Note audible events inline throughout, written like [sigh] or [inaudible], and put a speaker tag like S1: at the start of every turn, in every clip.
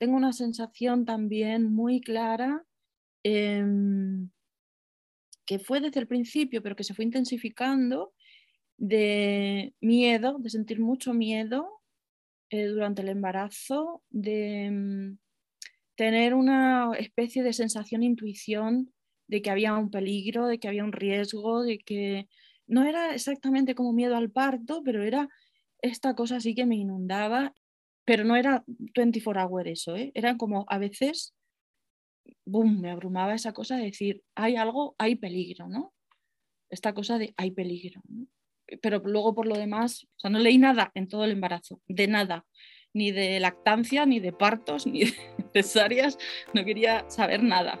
S1: tengo una sensación también muy clara em, que fue desde el principio, pero que se fue intensificando, de miedo, de sentir mucho miedo eh, durante el embarazo, de mm, tener una especie de sensación, intuición de que había un peligro, de que había un riesgo, de que no era exactamente como miedo al parto, pero era esta cosa así que me inundaba, pero no era 24 hours eso, ¿eh? era como a veces, boom, me abrumaba esa cosa de decir, hay algo, hay peligro, ¿no? Esta cosa de hay peligro. Pero luego por lo demás, o sea, no leí nada en todo el embarazo, de nada, ni de lactancia, ni de partos, [laughs] ni de cesáreas, no quería saber nada.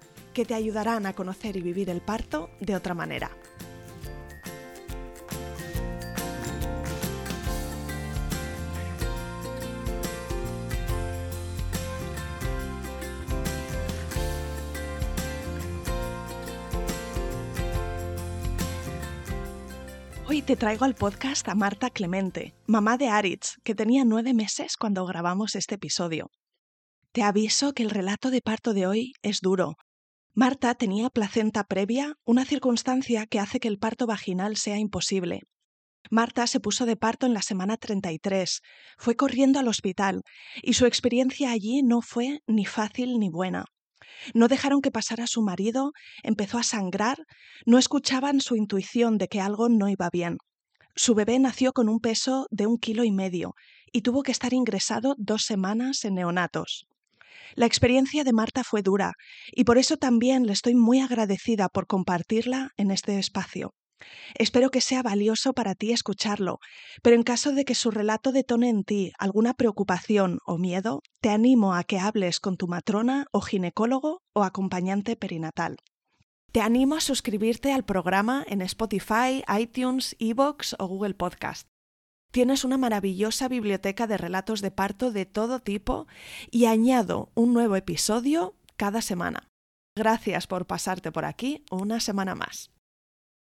S2: que te ayudarán a conocer y vivir el parto de otra manera. Hoy te traigo al podcast a Marta Clemente, mamá de Aritz, que tenía nueve meses cuando grabamos este episodio. Te aviso que el relato de parto de hoy es duro, Marta tenía placenta previa, una circunstancia que hace que el parto vaginal sea imposible. Marta se puso de parto en la semana 33, fue corriendo al hospital y su experiencia allí no fue ni fácil ni buena. No dejaron que pasara su marido, empezó a sangrar, no escuchaban su intuición de que algo no iba bien. Su bebé nació con un peso de un kilo y medio y tuvo que estar ingresado dos semanas en neonatos. La experiencia de Marta fue dura y por eso también le estoy muy agradecida por compartirla en este espacio. Espero que sea valioso para ti escucharlo, pero en caso de que su relato detone en ti alguna preocupación o miedo, te animo a que hables con tu matrona o ginecólogo o acompañante perinatal. Te animo a suscribirte al programa en Spotify, iTunes, Evox o Google Podcast. Tienes una maravillosa biblioteca de relatos de parto de todo tipo y añado un nuevo episodio cada semana. Gracias por pasarte por aquí una semana más.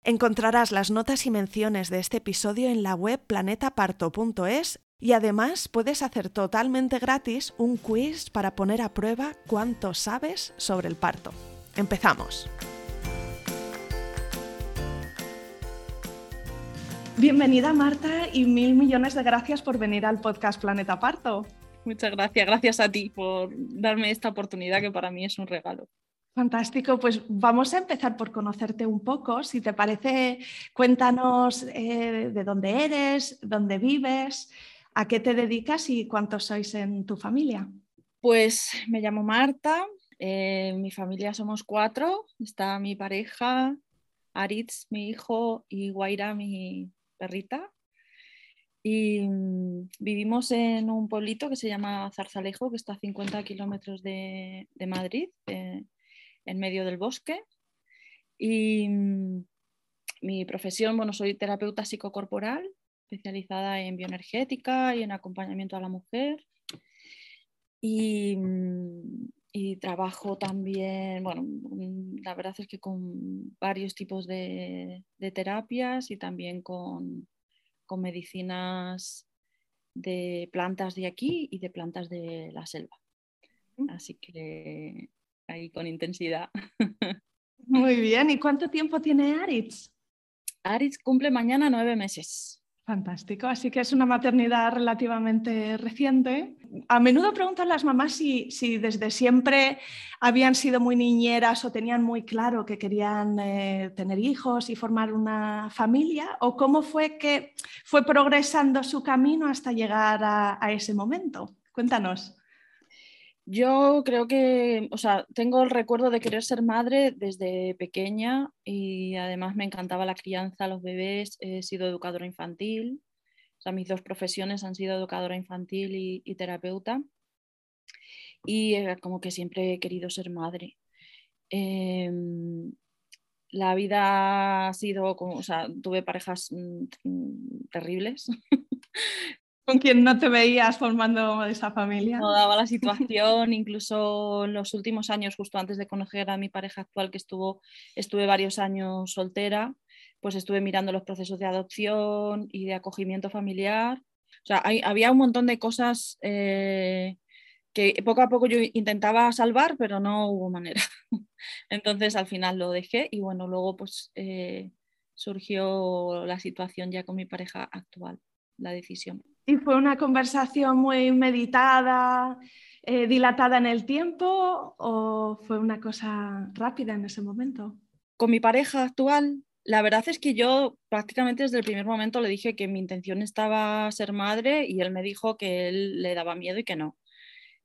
S2: Encontrarás las notas y menciones de este episodio en la web planetaparto.es y además puedes hacer totalmente gratis un quiz para poner a prueba cuánto sabes sobre el parto. Empezamos. Bienvenida Marta y mil millones de gracias por venir al podcast Planeta Parto.
S1: Muchas gracias, gracias a ti por darme esta oportunidad que para mí es un regalo.
S2: Fantástico, pues vamos a empezar por conocerte un poco. Si te parece, cuéntanos eh, de dónde eres, dónde vives, a qué te dedicas y cuántos sois en tu familia.
S1: Pues me llamo Marta, en eh, mi familia somos cuatro, está mi pareja, Aritz, mi hijo, y Guaira, mi, perrita. Y mm, vivimos en un pueblito que se llama Zarzalejo, que está a 50 kilómetros de, Madrid, eh, en medio del bosque. Y mm, mi profesión, bueno, soy terapeuta psicocorporal, especializada en bioenergética y en acompañamiento a la mujer. Mm, y trabajo también, bueno, mm, la verdad es que con varios tipos de, terapias y también con, medicinas de plantas de aquí y de plantas de la selva. Así que ahí con intensidad. [laughs]
S2: Muy bien, ¿y cuánto tiempo tiene Aritz?
S1: Aritz cumple mañana nueve meses.
S3: Fantástico, así que es una maternidad relativamente reciente. A menudo preguntan las mamás si, desde siempre habían sido muy niñeras o tenían muy claro que querían eh, tener hijos y formar una familia, o cómo fue que fue progresando su camino hasta llegar a ese momento. Cuéntanos.
S1: Yo creo que, o sea, tengo el recuerdo de querer ser madre desde pequeña y además me encantaba la crianza, los bebés, he sido educadora infantil, o sea, mis dos profesiones han sido educadora infantil y, terapeuta y como que siempre he querido ser madre. Em, la vida ha sido, como, o sea, tuve parejas mm, mm, terribles, [laughs]
S3: con quien no te veías formando esa familia.
S1: No daba la situación, incluso en los últimos años, justo antes de conocer a mi pareja actual, que estuvo, estuve varios años soltera, pues estuve mirando los procesos de adopción y de acogimiento familiar. O sea, había un montón de cosas eh, que poco a poco yo intentaba salvar, pero no hubo manera. [laughs] Entonces al final lo dejé y bueno, luego pues eh, surgió la situación ya con mi pareja actual, la decisión.
S3: ¿Y fue una conversación muy meditada, eh, dilatada en el tiempo o fue una cosa rápida en ese momento?
S1: Con mi pareja actual, la verdad es que yo prácticamente desde el primer momento le dije que mi intención estaba ser madre y él me dijo que él le daba miedo y que no.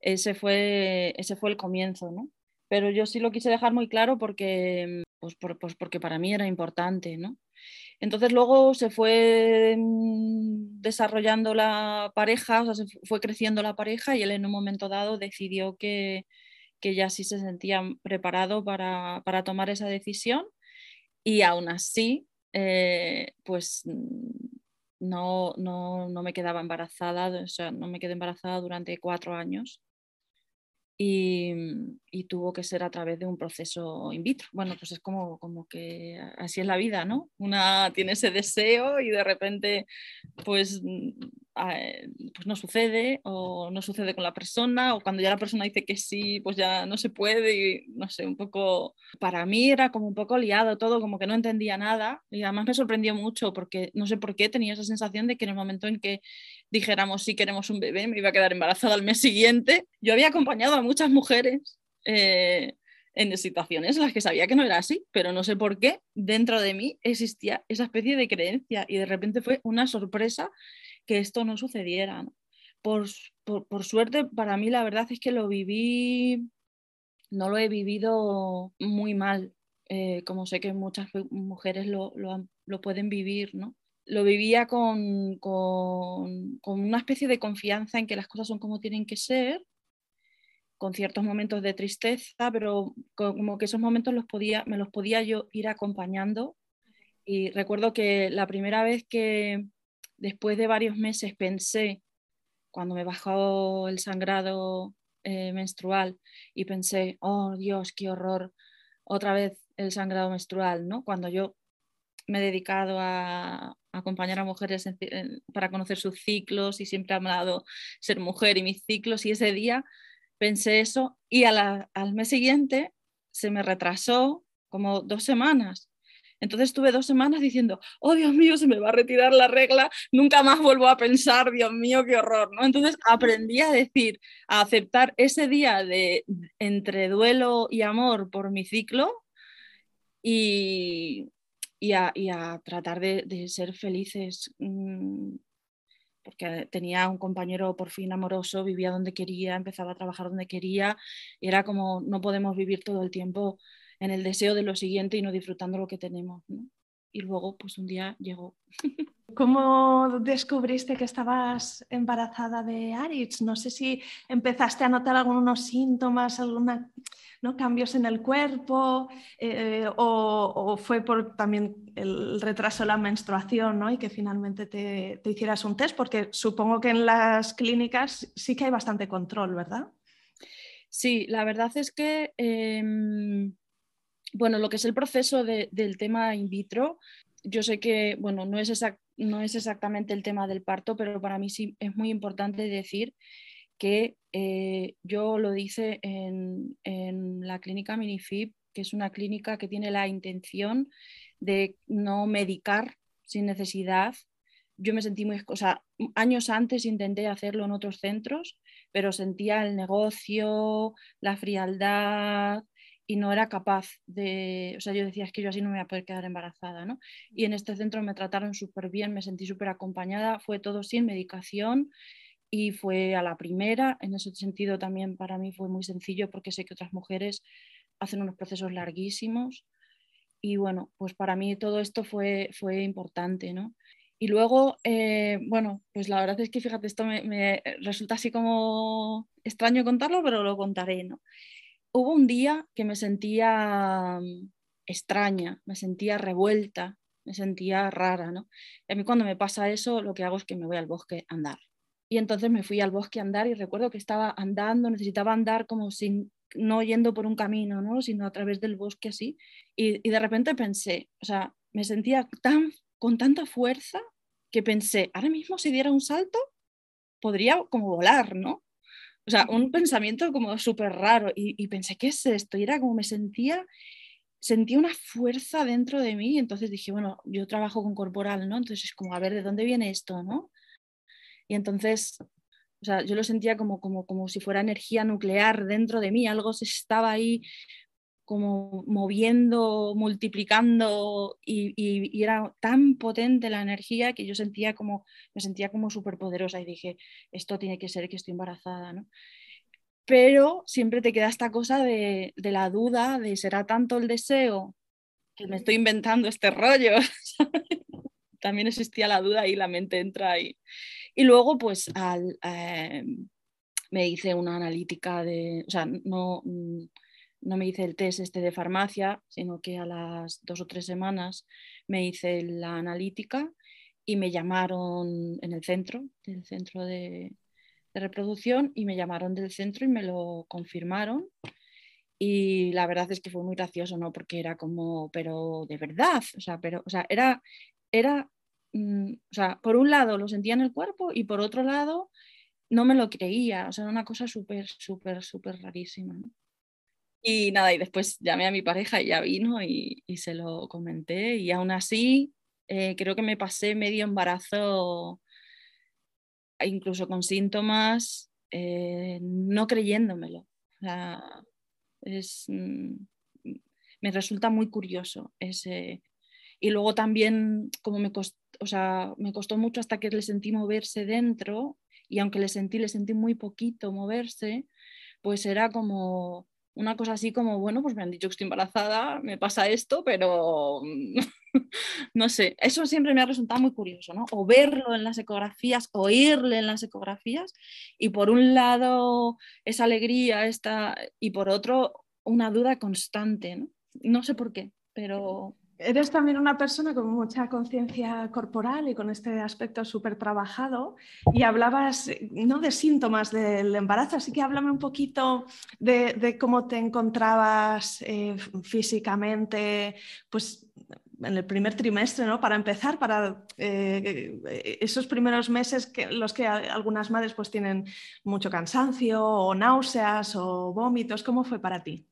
S1: Ese fue, ese fue el comienzo, ¿no? Pero yo sí lo quise dejar muy claro porque, pues, pues porque para mí era importante, ¿no? Entonces luego se fue mm, desarrollando la pareja, o sea, se fue creciendo la pareja y él en un momento dado decidió que, ya sí se sentía preparado para, tomar esa decisión y aún así, eh, pues mm, no, no, no, me quedaba embarazada, o sea, no me quedé embarazada durante cuatro años y, tuvo que ser a través de un proceso in vitro. Bueno, pues es como, como que así es la vida, ¿no? Una tiene ese deseo y de repente pues, mm, pues no sucede o no sucede con la persona o cuando ya la persona dice que sí, pues ya no se puede y no sé, un poco, para mí era como un poco liado todo, como que no entendía nada y además me sorprendió mucho porque no sé por qué tenía esa sensación de que en el momento en que dijéramos si queremos un bebé, me iba a quedar embarazada al mes siguiente. Yo había acompañado a muchas mujeres eh, en situaciones en las que sabía que no era así, pero no sé por qué dentro de mí existía esa especie de creencia y de repente fue una sorpresa que esto no sucediera. Por, por, suerte, para mí la verdad es que lo viví, no lo he vivido muy mal, eh, como sé que muchas mujeres lo, lo, lo pueden vivir, ¿no? Lo vivía con, con, una especie de confianza en que las cosas son como tienen que ser, con ciertos momentos de tristeza, pero como que esos momentos los podía, me los podía yo ir acompañando. Y recuerdo que la primera vez que después de varios meses pensé, cuando me bajó el sangrado eh, menstrual, y pensé, oh Dios, qué horror, otra vez el sangrado menstrual, ¿no? Cuando yo me he dedicado a, acompañar a mujeres para conocer sus ciclos y siempre ha dado ser mujer y mis ciclos y ese día pensé eso y al mes siguiente se me retrasó como dos semanas. Entonces estuve dos semanas diciendo, oh Dios mío, se me va a retirar la regla, nunca más vuelvo a pensar, Dios mío, qué horror, ¿no? Entonces aprendí a decir, a aceptar ese día de entre duelo y amor por mi ciclo y, y a, tratar de, ser felices, mm, porque tenía un compañero por fin amoroso, vivía donde quería, empezaba a trabajar donde quería, era como no podemos vivir todo el tiempo en el deseo de lo siguiente y no disfrutando lo que tenemos. Y luego, pues un día llegó.
S3: ¿Cómo descubriste que estabas embarazada de Aritz? No sé si empezaste a notar algunos síntomas, alguna cambios en el cuerpo eh, o, fue por también el retraso de la menstruación ¿no? y que finalmente te, hicieras un test, porque supongo que en las clínicas sí que hay bastante control, ¿verdad?
S1: Sí, la verdad es que, em, bueno, lo que es el proceso del tema in vitro, yo sé que, bueno, no es, no es exactamente el tema del parto, pero para mí sí es muy importante decir que eh, yo lo dice en, la clínica Minifib, que es una clínica que tiene la intención de no medicar sin necesidad. Yo me sentí muy, o sea, años antes intenté hacerlo en otros centros, pero sentía el negocio, la frialdad y no era capaz de, o sea, yo decía, es que yo así no me voy a poder quedar embarazada, ¿no? Y en este centro me trataron súper bien, me sentí súper acompañada, fue todo sin medicación y fue a la primera, en ese sentido también para mí fue muy sencillo porque sé que otras mujeres hacen unos procesos larguísimos y bueno, pues para mí todo esto fue, fue importante, ¿no? Y luego, eh, bueno, pues la verdad es que fíjate, esto me, resulta así como extraño contarlo, pero lo contaré, ¿no? Hubo un día que me sentía mm, extraña, me sentía revuelta, me sentía rara, ¿no? Y a mí cuando me pasa eso, lo que hago es que me voy al bosque a andar. Y entonces me fui al bosque a andar y recuerdo que estaba andando, necesitaba andar como sin, no yendo por un camino, ¿no? sino a través del bosque así. Y, y de repente pensé, o sea, me sentía tan con tanta fuerza que pensé, ahora mismo si diera un salto, podría como volar, ¿no? O sea, un pensamiento como súper raro y, pensé, ¿qué es esto? Y era como me sentía, sentía una fuerza dentro de mí, entonces dije, bueno, yo trabajo con corporal, ¿no? Entonces es como, a ver, ¿de dónde viene esto, no? Y entonces, o sea, yo lo sentía como, como, como si fuera energía nuclear dentro de mí, algo se estaba ahí como moviendo, multiplicando y, era tan potente la energía que yo sentía como, me sentía como súper poderosa y dije, esto tiene que ser que estoy embarazada, ¿no? Pero siempre te queda esta cosa de, la duda, de será tanto el deseo que me estoy inventando este rollo. [laughs] También existía la duda y la mente entra ahí. Y luego, pues, eh, me hice una analítica de, o sea, no no me hice el test este de farmacia, sino que a las dos o tres semanas me hice la analítica y me llamaron en el centro, del centro de, reproducción, y me llamaron del centro y me lo confirmaron. Y la verdad es que fue muy gracioso, ¿no? Porque era como, pero de verdad, o sea, pero, o sea, era, era, mm, o sea, por un lado lo sentía en el cuerpo y por otro lado no me lo creía, o sea, era una cosa súper, súper, súper rarísima, ¿no? Y nada, y después llamé a mi pareja y ya vino y, se lo comenté. Y aún así, eh, creo que me pasé medio embarazo, incluso con síntomas, eh, no creyéndomelo. es, mm, me resulta muy curioso ese. Y luego también, como me costó, o sea, me costó mucho hasta que le sentí moverse dentro, y aunque le sentí, le sentí muy poquito moverse, pues era como una cosa así como, bueno, pues me han dicho que estoy embarazada, me pasa esto, pero [laughs] no sé, eso siempre me ha resultado muy curioso, ¿no? O verlo en las ecografías, oírle en las ecografías, y por un lado esa alegría esta, y por otro una duda constante, ¿no? No sé por qué, pero
S3: Eres también una persona con mucha conciencia corporal y con este aspecto súper trabajado y hablabas no de síntomas del embarazo, así que háblame un poquito de, cómo te encontrabas eh, físicamente, pues en el primer trimestre, ¿no? Para empezar, para eh, esos primeros meses que los que algunas madres pues tienen mucho cansancio o náuseas o vómitos, ¿cómo fue para ti?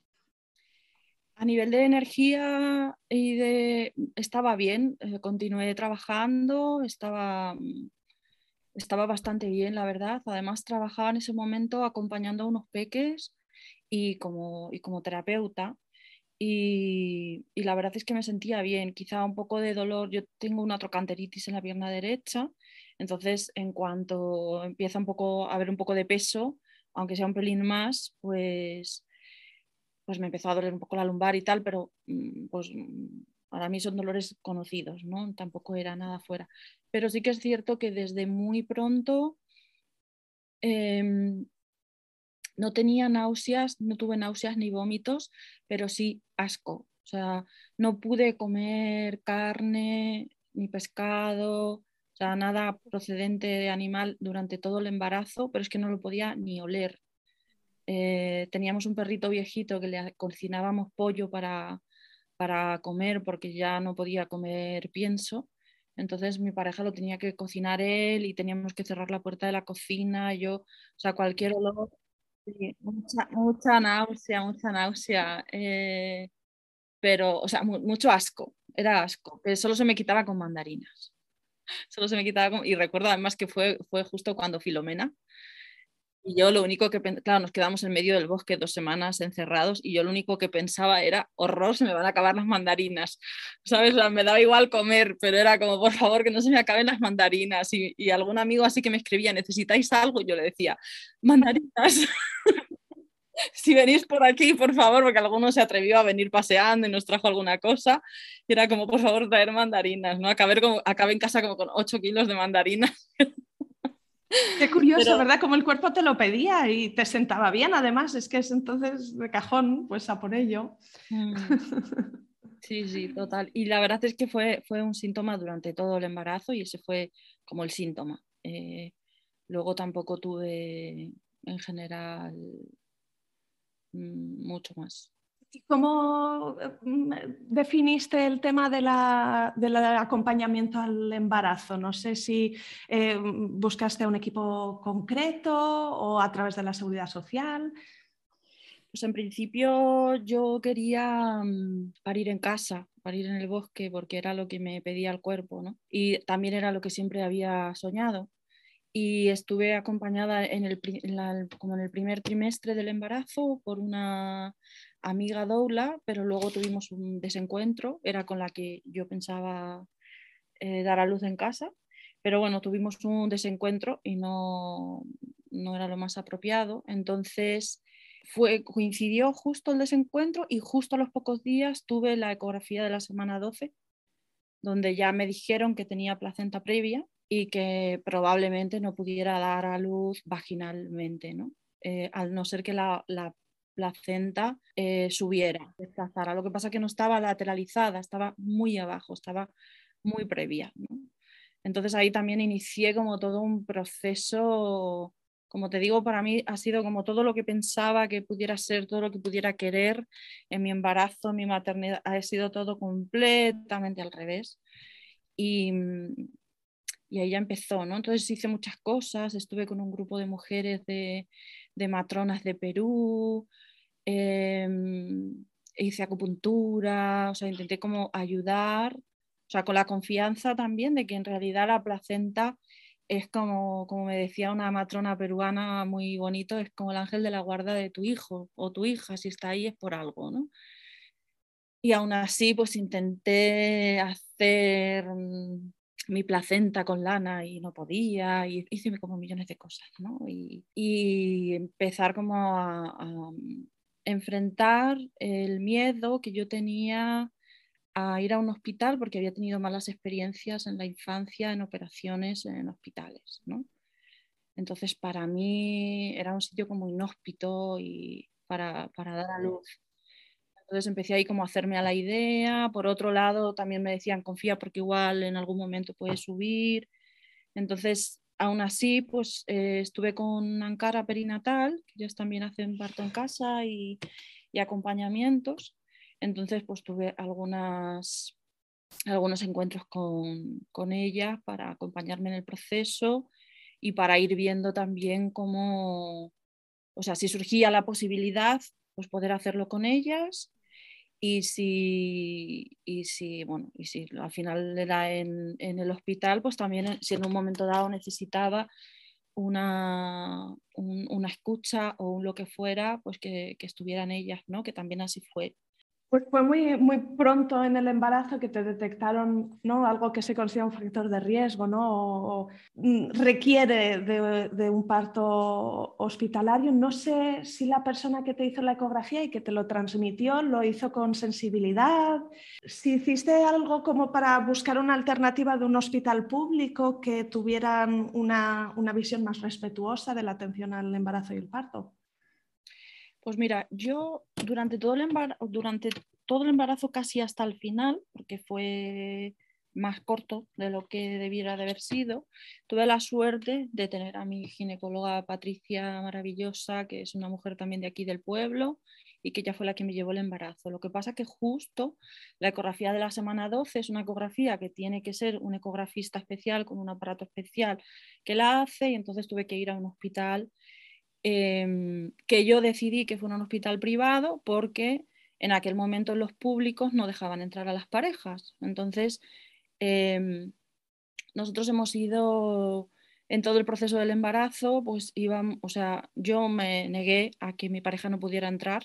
S1: A nivel de energía y de estaba bien, eh, continué trabajando, estaba, mm, estaba bastante bien, la verdad. Además, trabajaba en ese momento acompañando a unos peques y como, y como terapeuta. Y, y, la verdad es que me sentía bien, quizá un poco de dolor. Yo tengo una trocanteritis en la pierna derecha, entonces en cuanto empieza un poco a haber un poco de peso, aunque sea un pelín más, pues pues me empezó a doler un poco la lumbar y tal, pero mm, pues mm, para mí son dolores conocidos, ¿no? Tampoco era nada fuera. Pero sí que es cierto que desde muy pronto em, no tenía náuseas, no tuve náuseas ni vómitos, pero sí asco. O sea, no pude comer carne ni pescado, o sea, nada procedente de animal durante todo el embarazo, pero es que no lo podía ni oler. Eh, teníamos un perrito viejito que le cocinábamos pollo para, para comer porque ya no podía comer pienso. Entonces mi pareja lo tenía que cocinar él y teníamos que cerrar la puerta de la cocina. Yo, o sea, cualquier olor, mucha, mucha náusea, mucha náusea. Eh, pero, o sea, mucho asco, era asco, que solo se me quitaba con mandarinas. [laughs] solo se me quitaba. Y recuerdo además que fue, fue justo cuando Filomena. Y yo lo único que, claro, nos quedamos en medio del bosque dos semanas encerrados y yo lo único que pensaba era, horror, se me van a acabar las mandarinas, ¿sabes? me daba igual comer, pero era como, por favor, que no se me acaben las mandarinas. Y, y algún amigo así que me escribía, ¿necesitáis algo? Y yo le decía, mandarinas. [laughs] si venís por aquí, por favor, porque alguno se atrevió a venir paseando y nos trajo alguna cosa, y era como, por favor, traer mandarinas, ¿no? Acabé, como, acabé en casa como con 8 kilos de mandarinas. [laughs]
S3: Qué curioso, ¿verdad? Como el cuerpo te lo pedía y te sentaba bien, además, es que es entonces de cajón, pues a por ello. Mm.
S1: Sí, sí, total. Y la verdad es que fue, fue un síntoma durante todo el embarazo y ese fue como el síntoma. Eh, luego tampoco tuve en general Mm, mucho más.
S3: ¿Cómo mm, definiste el tema del acompañamiento al embarazo? No sé si eh, buscaste un equipo concreto o a través de la seguridad social.
S1: Pues en principio yo quería mm, parir en casa, parir en el bosque, porque era lo que me pedía el cuerpo, ¿no? Y también era lo que siempre había soñado y estuve acompañada en el, como en el primer trimestre del embarazo por una amiga doula, pero luego tuvimos un desencuentro, era con la que yo pensaba eh, dar a luz en casa, pero bueno, tuvimos un desencuentro y no, no era lo más apropiado, entonces fue, coincidió justo el desencuentro y justo a los pocos días tuve la ecografía de la semana 12, donde ya me dijeron que tenía placenta previa y que probablemente no pudiera dar a luz vaginalmente, ¿no? Eh, al no ser que la, placenta eh, subiera, desplazara. Lo que pasa es que no estaba lateralizada, estaba muy abajo, estaba muy previa. Entonces ahí también inicié como todo un proceso, como te digo, para mí ha sido como todo lo que pensaba que pudiera ser, todo lo que pudiera querer en mi embarazo, en mi maternidad, ha sido todo completamente al revés. Y, y ahí ya empezó, ¿no? Entonces hice muchas cosas, estuve con un grupo de mujeres de, matronas de Perú, em, hice acupuntura, o sea, intenté como ayudar, o sea, con la confianza también de que en realidad la placenta es como, como me decía una matrona peruana muy bonito, es como el ángel de la guarda de tu hijo o tu hija, si está ahí es por algo, ¿no? Y aún así, pues intenté hacer mm, mi placenta con lana y no podía, y hice como millones de cosas, ¿no? Y, empezar como a, mm, enfrentar el miedo que yo tenía a ir a un hospital porque había tenido malas experiencias en la infancia en operaciones en hospitales, ¿no? Entonces para mí era un sitio como inhóspito y para, para dar a luz. Entonces empecé ahí como a hacerme a la idea. Por otro lado, también me decían, confía porque igual en algún momento puedes subir. Entonces, aún así, pues eh, estuve con Ankara Perinatal, que ellos también hacen parto en casa y, y acompañamientos. Entonces, pues tuve algunas, algunos encuentros con, con ella para acompañarme en el proceso y para ir viendo también cómo, o sea, si surgía la posibilidad, pues poder hacerlo con ellas y si, y si, bueno, y si al final era en, en el hospital, pues también eh, si en un momento dado necesitaba una, una escucha o un lo que fuera, pues que, que estuvieran ellas, ¿no? Que también así fue.
S3: Pues fue muy, muy pronto en el embarazo que te detectaron ¿no? algo que se considera un factor de riesgo, ¿no? O, mm, requiere de, un parto hospitalario. No sé si la persona que te hizo la ecografía y que te lo transmitió lo hizo con sensibilidad, si hiciste algo como para buscar una alternativa de un hospital público que tuvieran una, una visión más respetuosa de la atención al embarazo y el parto.
S1: Pues mira, yo durante todo, el embarazo, durante todo el embarazo casi hasta el final, porque fue más corto de lo que debiera de haber sido, tuve la suerte de tener a mi ginecóloga Patricia maravillosa, que es una mujer también de aquí del pueblo y que ella fue la que me llevó el embarazo. Lo que pasa que justo la ecografía de la semana 12 es una ecografía que tiene que ser un ecografista especial con un aparato especial que la hace y entonces tuve que ir a un hospital Em, que yo decidí que fuera un hospital privado porque en aquel momento los públicos no dejaban entrar a las parejas. Entonces, em, nosotros hemos ido en todo el proceso del embarazo, pues íbamos, o sea, yo me negué a que mi pareja no pudiera entrar.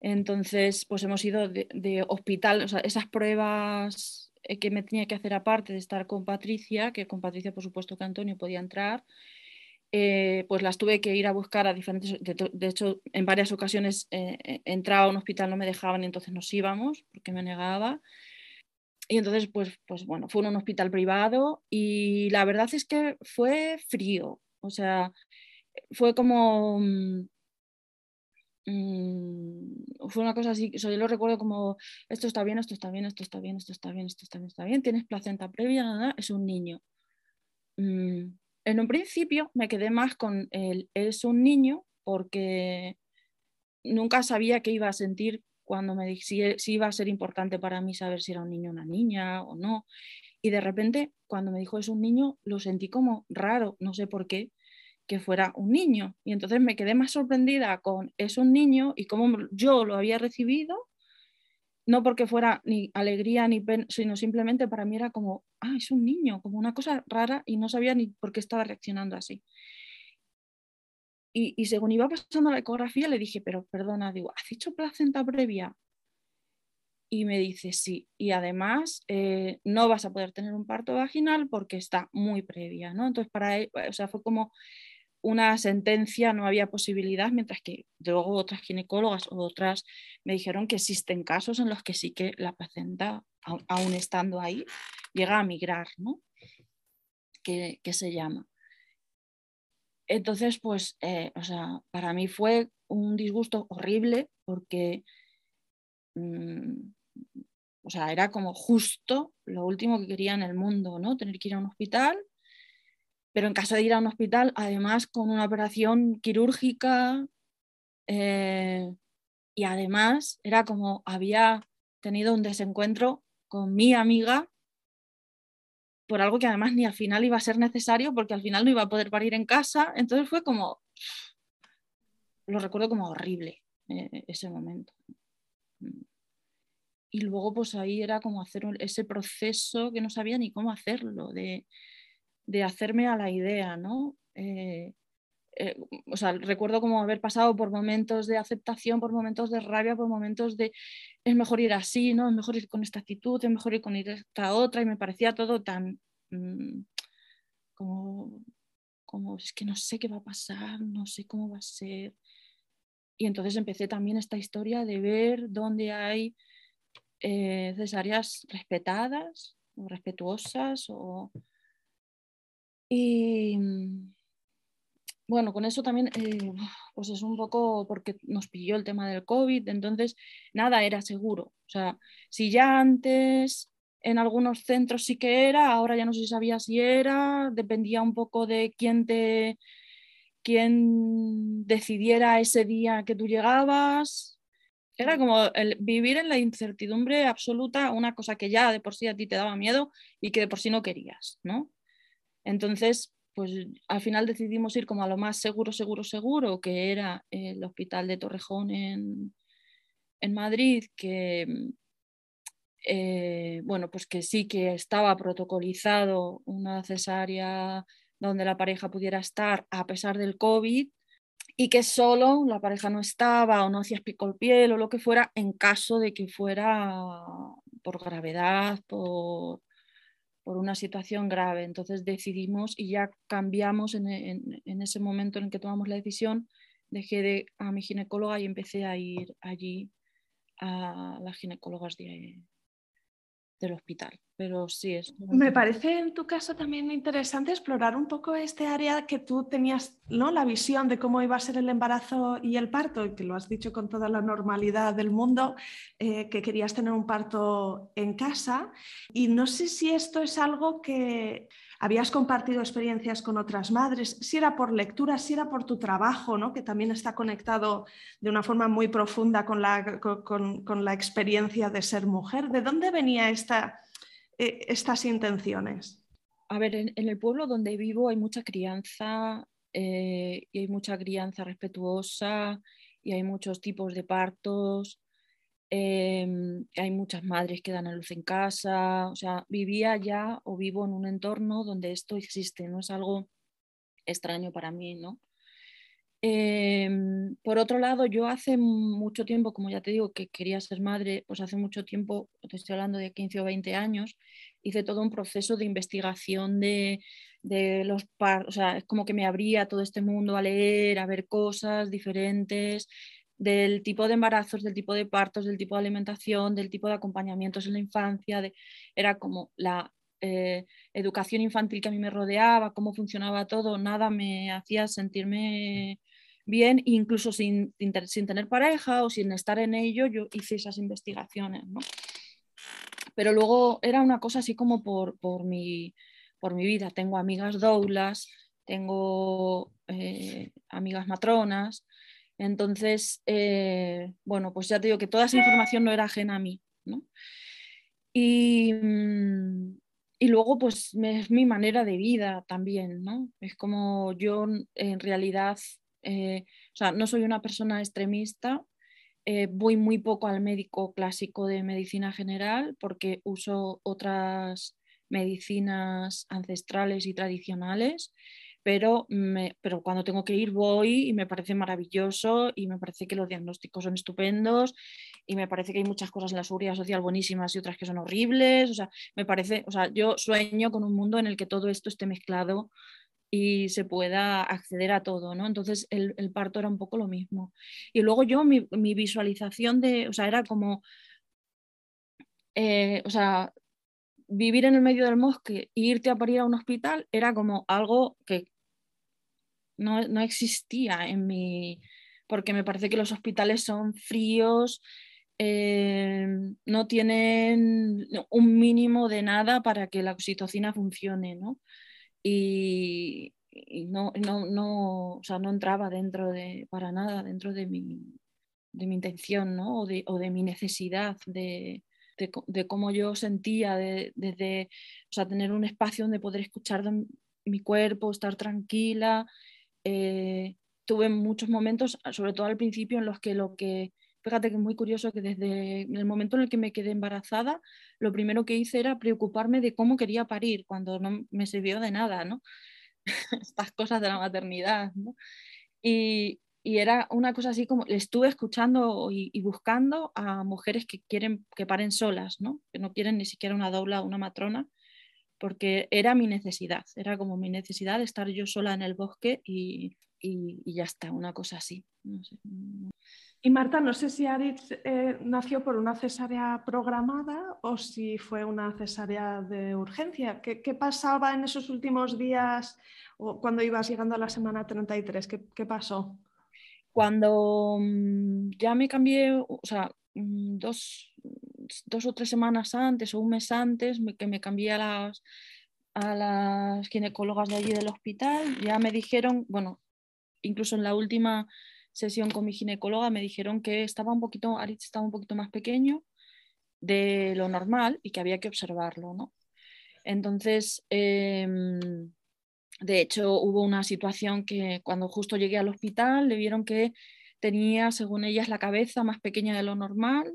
S1: Entonces, pues hemos ido de, hospital, esas pruebas eh, que me tenía que hacer aparte de estar con Patricia, que con Patricia por supuesto que Antonio podía entrar, eh, pues las tuve que ir a buscar a diferentes, de, hecho en varias ocasiones eh, entraba a un hospital, no me dejaban y entonces nos íbamos porque me negaba. Y entonces, pues, pues bueno, fue en un hospital privado y la verdad es que fue frío, o sea, fue como... Mm, mm, fue una cosa así, yo lo recuerdo como, esto está bien, esto está bien, esto está bien, esto está bien, esto está bien, está bien, tienes placenta previa, nada, es un niño. Mm, en un principio me quedé más con el es un niño porque nunca sabía qué iba a sentir cuando me dije si, iba a ser importante para mí saber si era un niño o una niña o no. Y de repente, cuando me dijo es un niño, lo sentí como raro, no sé por qué, que fuera un niño. Y entonces me quedé más sorprendida con es un niño y cómo yo lo había recibido, no porque fuera ni alegría ni pena, sino simplemente para mí era como, ah, es un niño, como una cosa rara y no sabía ni por qué estaba reaccionando así. Y, según iba pasando la ecografía, le dije, pero perdona, digo, ¿has hecho placenta previa? Y me dice, sí. Y además, eh, no vas a poder tener un parto vaginal porque está muy previa, ¿no? Entonces, para él, o sea, fue como una sentencia, no había posibilidad, mientras que luego otras ginecólogas o otras me dijeron que existen casos en los que sí que la placenta, aún estando ahí, llega a migrar, ¿no? que se llama. Entonces, pues, eh, o sea, para mí fue un disgusto horrible porque, mm, o sea, era como justo lo último que quería en el mundo, ¿no? Tener que ir a un hospital, pero en caso de ir a un hospital, además con una operación quirúrgica, eh, y además era como había tenido un desencuentro con mi amiga por algo que además ni al final iba a ser necesario porque al final no iba a poder parir en casa. Entonces fue como, lo recuerdo como horrible eh, ese momento. Y luego pues ahí era como hacer ese proceso que no sabía ni cómo hacerlo, de, hacerme a la idea, ¿no? Eh, eh, o sea, recuerdo como haber pasado por momentos de aceptación, por momentos de rabia, por momentos de es mejor ir así, ¿no? Es mejor ir con esta actitud, es mejor ir con esta otra, y me parecía todo tan mm, como, como es que no sé qué va a pasar, no sé cómo va a ser. Y entonces empecé también esta historia de ver dónde hay eh, cesáreas respetadas o respetuosas o... Y, bueno, con eso también, eh, pues es un poco porque nos pilló el tema del COVID, entonces nada era seguro. O sea, si ya antes en algunos centros sí que era, ahora ya no se sabía si era, dependía un poco de quién te quién decidiera ese día que tú llegabas. Era como vivir en la incertidumbre absoluta, una cosa que ya de por sí a ti te daba miedo y que de por sí no querías, ¿no? Entonces, pues al final decidimos ir como a lo más seguro, seguro, seguro, que era el hospital de Torrejón en, Madrid, que, eh, bueno, pues que sí que estaba protocolizado una cesárea donde la pareja pudiera estar a pesar del COVID y que solo la pareja no estaba o no hacía pico el piel o lo que fuera en caso de que fuera por gravedad, por, por una situación grave. Entonces decidimos y ya cambiamos en, ese momento en que tomamos la decisión, dejé de, a mi ginecóloga y empecé a ir allí a las ginecólogas de, del hospital. Pero sí es.
S3: Me parece en tu caso también interesante explorar un poco este área que tú tenías, ¿no? La visión de cómo iba a ser el embarazo y el parto, y que lo has dicho con toda la normalidad del mundo, eh, que querías tener un parto en casa. Y no sé si esto es algo que habías compartido experiencias con otras madres, si era por lectura, si era por tu trabajo, ¿no? que también está conectado de una forma muy profunda con la, con, la experiencia de ser mujer. ¿De dónde venía esta, eh, estas intenciones?
S1: A ver, en, el pueblo donde vivo hay mucha crianza eh, y hay mucha crianza respetuosa y hay muchos tipos de partos Em, hay muchas madres que dan a luz en casa, o sea, vivía ya o vivo en un entorno donde esto existe, no es algo extraño para mí, ¿no? Em, por otro lado, yo hace mucho tiempo, como ya te digo, que quería ser madre, pues hace mucho tiempo, te estoy hablando de 15 o 20 años, hice todo un proceso de investigación de, los par, o sea, es como que me abría todo este mundo a leer, a ver cosas diferentes, del tipo de embarazos, del tipo de partos, del tipo de alimentación, del tipo de acompañamientos en la infancia, era como la eh, educación infantil que a mí me rodeaba, cómo funcionaba todo, nada me hacía sentirme bien, incluso sin, sin, tener pareja o sin estar en ello, yo hice esas investigaciones. ¿no? Pero luego era una cosa así como por, por, mi, por mi vida. Tengo amigas doulas, tengo eh, amigas matronas, entonces, eh, bueno, pues ya te digo que toda esa información no era ajena a mí. ¿no? Y, mm, y luego, pues es mi manera de vida también, ¿no? Es como yo en realidad eh, o sea, no soy una persona extremista, eh, voy muy poco al médico clásico de medicina general porque uso otras medicinas ancestrales y tradicionales, pero, pero cuando tengo que ir voy y me parece maravilloso y me parece que los diagnósticos son estupendos y me parece que hay muchas cosas en la seguridad social buenísimas y otras que son horribles, o sea, me parece, o sea, yo sueño con un mundo en el que todo esto esté mezclado y se pueda acceder a todo, ¿no? Entonces el, parto era un poco lo mismo. Y luego yo, mi, visualización de, o sea, era como, eh, o sea, vivir en el medio del bosque e irte a parir a un hospital era como algo que no, existía en mi, porque me parece que los hospitales son fríos, eh, no tienen un mínimo de nada para que la oxitocina funcione, ¿no? Y, no, no, no, o sea, no entraba dentro de, para nada, dentro de mi, de mi intención ¿no? o, de, o de mi necesidad de, de, de cómo yo sentía, de, de, o sea, tener un espacio donde poder escuchar mi cuerpo, estar tranquila. Eh, tuve muchos momentos, sobre todo al principio, en los que lo que Fíjate que es muy curioso que desde el momento en el que me quedé embarazada, lo primero que hice era preocuparme de cómo quería parir, cuando no me sirvió de nada, ¿no? [laughs] Estas cosas de la maternidad, ¿no? Y, era una cosa así como, estuve escuchando y, buscando a mujeres que quieren que paren solas, ¿no? Que no quieren ni siquiera una dobla o una matrona, porque era mi necesidad, era como mi necesidad de estar yo sola en el bosque y, y ya está, una cosa así. No sé.
S3: Y Marta, no sé si Aritz eh, nació por una cesárea programada o si fue una cesárea de urgencia. ¿Qué, pasaba en esos últimos días o cuando ibas llegando a la semana 33? ¿Qué, qué pasó?
S1: Cuando mm, ya me cambié, o sea, mm, dos, dos, o tres semanas antes o un mes antes, que me cambié a las, a las ginecólogas de allí del hospital, ya me dijeron, bueno, incluso en la última sesión con mi ginecóloga me dijeron que estaba un poquito, Aritz estaba un poquito más pequeño de lo normal y que había que observarlo, ¿no? Entonces, em, de hecho, hubo una situación que cuando justo llegué al hospital le vieron que tenía, según ellas, la cabeza más pequeña de lo normal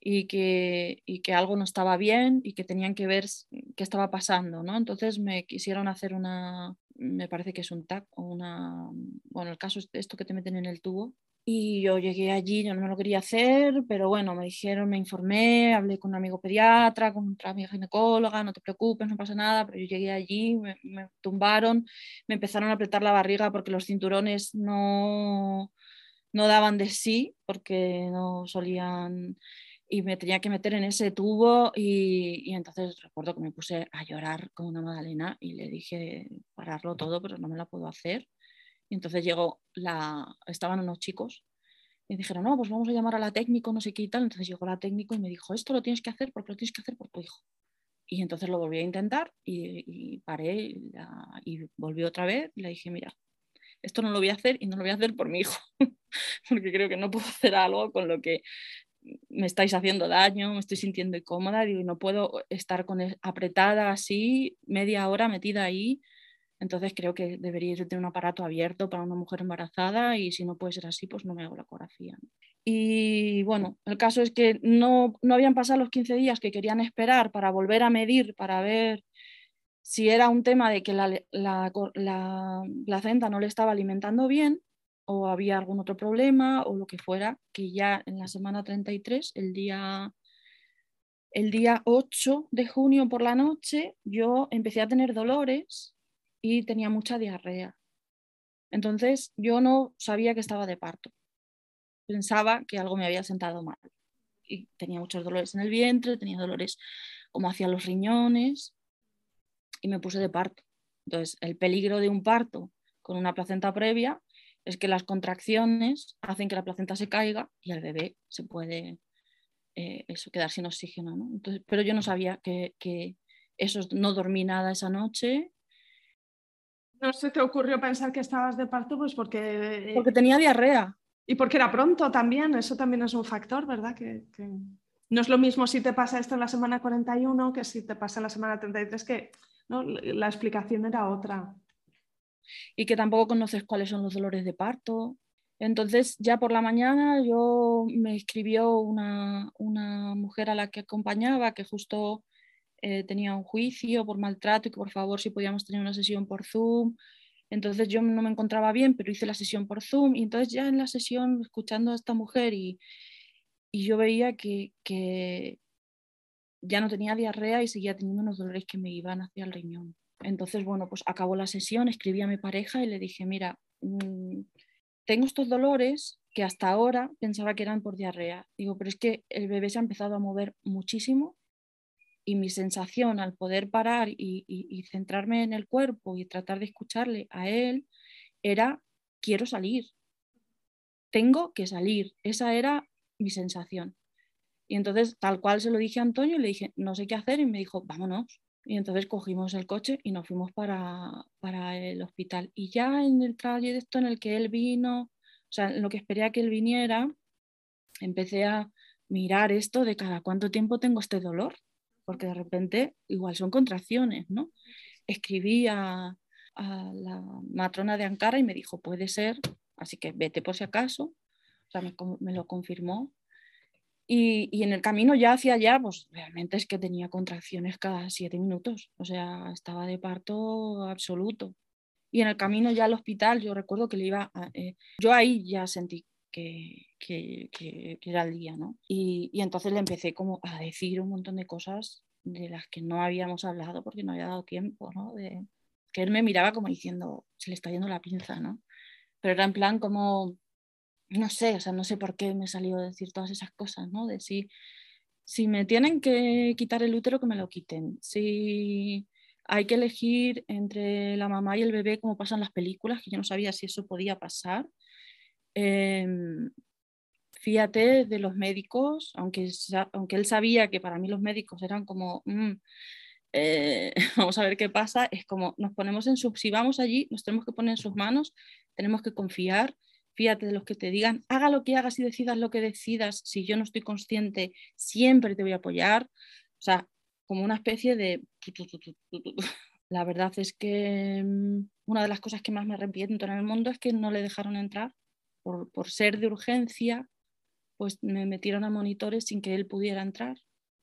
S1: y que, y que algo no estaba bien y que tenían que ver qué estaba pasando, ¿no? Entonces me quisieron hacer una, me parece que es un TAC o una, bueno, el caso es esto que te meten en el tubo. Y yo llegué allí, yo no lo quería hacer, pero bueno, me dijeron, me informé, hablé con un amigo pediatra, con otra amiga ginecóloga, no te preocupes, no pasa nada, pero yo llegué allí, me, me tumbaron, me empezaron a apretar la barriga porque los cinturones no, no daban de sí, porque no solían y me tenía que meter en ese tubo y, entonces recuerdo que me puse a llorar con una magdalena y le dije pararlo todo, pero no me la puedo hacer. Y entonces llegó la, estaban unos chicos y dijeron, no, pues vamos a llamar a la técnico, no sé qué y tal. Entonces llegó la técnico y me dijo, esto lo tienes que hacer porque lo tienes que hacer por tu hijo. Y entonces lo volví a intentar y, paré y, y volví otra vez y le dije, mira, esto no lo voy a hacer y no lo voy a hacer por mi hijo, [laughs] porque creo que no puedo hacer algo con lo que me estáis haciendo daño, me estoy sintiendo incómoda, digo, no puedo estar con apretada así media hora metida ahí Entonces creo que debería tener un aparato abierto para una mujer embarazada y si no puede ser así, pues no me hago la ecografía. Y bueno, el caso es que no, no habían pasado los 15 días que querían esperar para volver a medir, para ver si era un tema de que la, la, la placenta no le estaba alimentando bien o había algún otro problema o lo que fuera, que ya en la semana 33, el día, el día 8 de junio por la noche, yo empecé a tener dolores y tenía mucha diarrea. Entonces yo no sabía que estaba de parto. Pensaba que algo me había sentado mal. Y tenía muchos dolores en el vientre, tenía dolores como hacia los riñones y me puse de parto. Entonces, el peligro de un parto con una placenta previa es que las contracciones hacen que la placenta se caiga y el bebé se puede eh, eso, quedar sin oxígeno. Entonces, pero yo no sabía que, que, eso no dormí nada esa noche.
S3: ¿No se te ocurrió pensar que estabas de parto? Pues porque...
S1: Eh, porque tenía diarrea.
S3: Y porque era pronto también, eso también es un factor, ¿verdad? Que, que, no es lo mismo si te pasa esto en la semana 41 que si te pasa en la semana 33, que ¿no? la explicación era otra
S1: y que tampoco conoces cuáles son los dolores de parto. Entonces ya por la mañana yo me escribió una, una mujer a la que acompañaba que justo eh, tenía un juicio por maltrato y que por favor si podíamos tener una sesión por Zoom. Entonces yo no me encontraba bien, pero hice la sesión por Zoom y entonces ya en la sesión escuchando a esta mujer y, y yo veía que, que ya no tenía diarrea y seguía teniendo unos dolores que me iban hacia el riñón. Entonces, bueno, pues acabó la sesión, escribí a mi pareja y le dije, mira, mm, tengo estos dolores que hasta ahora pensaba que eran por diarrea. Digo, pero es que el bebé se ha empezado a mover muchísimo y mi sensación al poder parar y, y centrarme en el cuerpo y tratar de escucharle a él era, quiero salir, tengo que salir. Esa era mi sensación. Y entonces, tal cual se lo dije a Antonio, le dije, no sé qué hacer, y me dijo, vámonos. Y entonces cogimos el coche y nos fuimos para, para el hospital. Y ya en el trayecto en el que él vino, o sea, en lo que esperé a que él viniera, empecé a mirar esto de cada cuánto tiempo tengo este dolor, porque de repente igual son contracciones, ¿no? Escribí a, a la matrona de Ankara y me dijo, puede ser, así que vete por si acaso. O sea, me, me lo confirmó y, en el camino ya hacia allá, pues realmente es que tenía contracciones cada siete minutos, o sea, estaba de parto absoluto. Y en el camino ya al hospital, yo recuerdo que le iba, eh, yo ahí ya sentí que, que, que, era el día, ¿no? Y, y, entonces le empecé como a decir un montón de cosas de las que no habíamos hablado porque no había dado tiempo, ¿no? De, que él me miraba como diciendo, se le está yendo la pinza, ¿no? Pero era en plan como, no sé, o sea, no sé por qué me salió a decir todas esas cosas, ¿no? De si, me tienen que quitar el útero, que me lo quiten. Si hay que elegir entre la mamá y el bebé, como pasan las películas, que yo no sabía si eso podía pasar. Em, fíjate de los médicos, aunque, aunque él sabía que para mí los médicos eran como, mm, eh, [laughs] vamos a ver qué pasa, es como nos ponemos en su, si vamos allí, nos tenemos que poner en sus manos, tenemos que confiar fíjate de los que te digan, haga lo que hagas y decidas lo que decidas, si yo no estoy consciente, siempre te voy a apoyar. O sea, como una especie de... [laughs] La verdad es que mm, una de las cosas que más me arrepiento en el mundo es que no le dejaron entrar por, por ser de urgencia, pues me metieron a monitores sin que él pudiera entrar.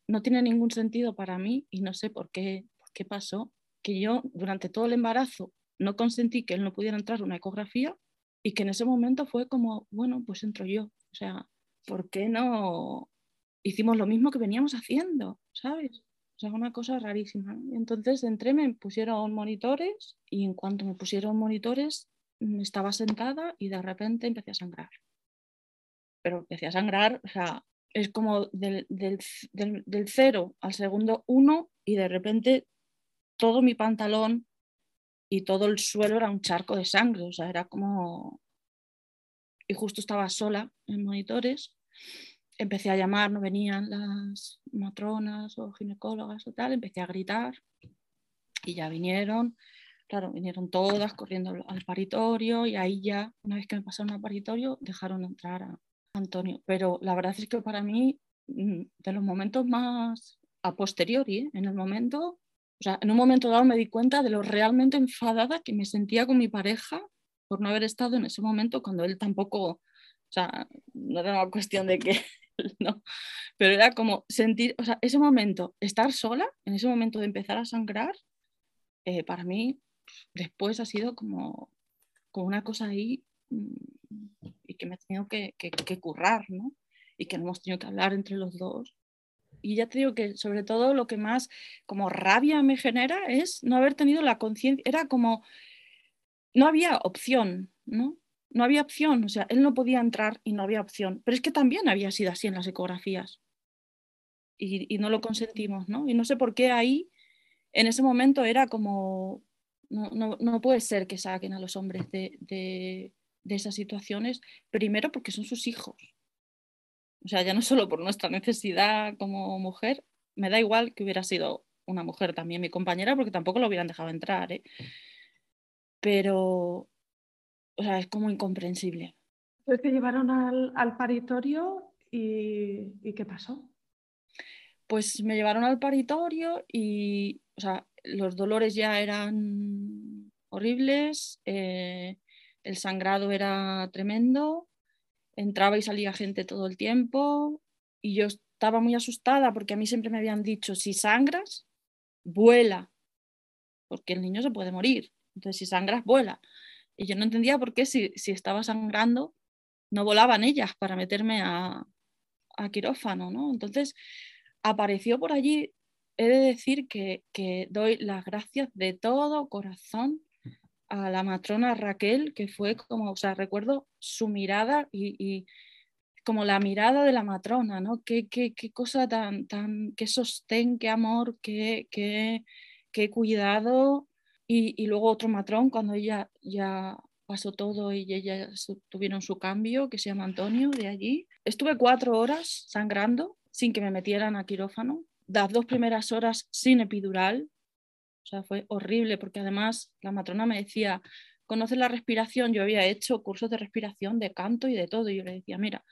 S1: No tiene ningún sentido para mí y no sé por qué, por qué pasó que yo durante todo el embarazo no consentí que él no pudiera entrar una ecografía y que en ese momento fue como, bueno, pues entro yo. O sea, ¿por qué no hicimos lo mismo que veníamos haciendo? ¿Sabes? O sea, una cosa rarísima. Entonces entré, me pusieron monitores y en cuanto me pusieron monitores mm, estaba sentada y de repente empecé a sangrar. Pero empecé a sangrar, o sea, es como del, del, del, del cero al segundo uno y de repente todo mi pantalón y todo el suelo era un charco de sangre, o sea, era como... Y justo estaba sola en monitores, empecé a llamar, no venían las matronas o ginecólogas o tal, empecé a gritar y ya vinieron, claro, vinieron todas corriendo al paritorio y ahí ya, una vez que me pasaron al paritorio, dejaron entrar a Antonio. Pero la verdad es que para mí, mm, de los momentos más a posteriori, ¿eh? en el momento O sea, en un momento dado me di cuenta de lo realmente enfadada que me sentía con mi pareja por no haber estado en ese momento cuando él tampoco, o sea, no era una cuestión de que [laughs] no, pero era como sentir, o sea, ese momento, estar sola, en ese momento de empezar a sangrar, eh, para mí después ha sido como, como una cosa ahí mm, y que me he tenido que, que, que currar, ¿no? Y que hemos tenido que hablar entre los dos y ya te digo que sobre todo lo que más como rabia me genera es no haber tenido la conciencia, era como, no había opción, ¿no? No había opción, o sea, él no podía entrar y no había opción, pero es que también había sido así en las ecografías y, no lo consentimos, ¿no? Y no sé por qué ahí, en ese momento era como, no, no, no puede ser que saquen a los hombres de, de, de esas situaciones, primero porque son sus hijos, o sea, ya no solo por nuestra necesidad como mujer, me da igual que hubiera sido una mujer también mi compañera, porque tampoco lo hubieran dejado entrar, ¿eh? Pero, o sea, es como incomprensible.
S3: Pues te llevaron al, paritorio y, y, ¿qué pasó?
S1: Pues me llevaron al paritorio y, o sea, los dolores ya eran horribles, eh, el sangrado era tremendo, entraba y salía gente todo el tiempo y yo estaba muy asustada porque a mí siempre me habían dicho, si sangras, vuela, porque el niño se puede morir. Entonces, si sangras, vuela. Y yo no entendía por qué si, si estaba sangrando, no volaban ellas para meterme a, a quirófano, ¿no? Entonces, apareció por allí, he de decir que, que doy las gracias de todo corazón a la matrona Raquel, que fue como, o sea, recuerdo su mirada y, como la mirada de la matrona, ¿no? Qué, qué, qué cosa tan, tan, qué sostén, qué amor, qué, qué, qué cuidado. Y, luego otro matrón, cuando ella ya pasó todo y ella tuvieron su cambio, que se llama Antonio, de allí. Estuve cuatro horas sangrando sin que me metieran a quirófano. Las dos primeras horas sin epidural, o sea, fue horrible porque además la matrona me decía, ¿conoces la respiración? Yo había hecho cursos de respiración, de canto y de todo. Y yo le decía, mira,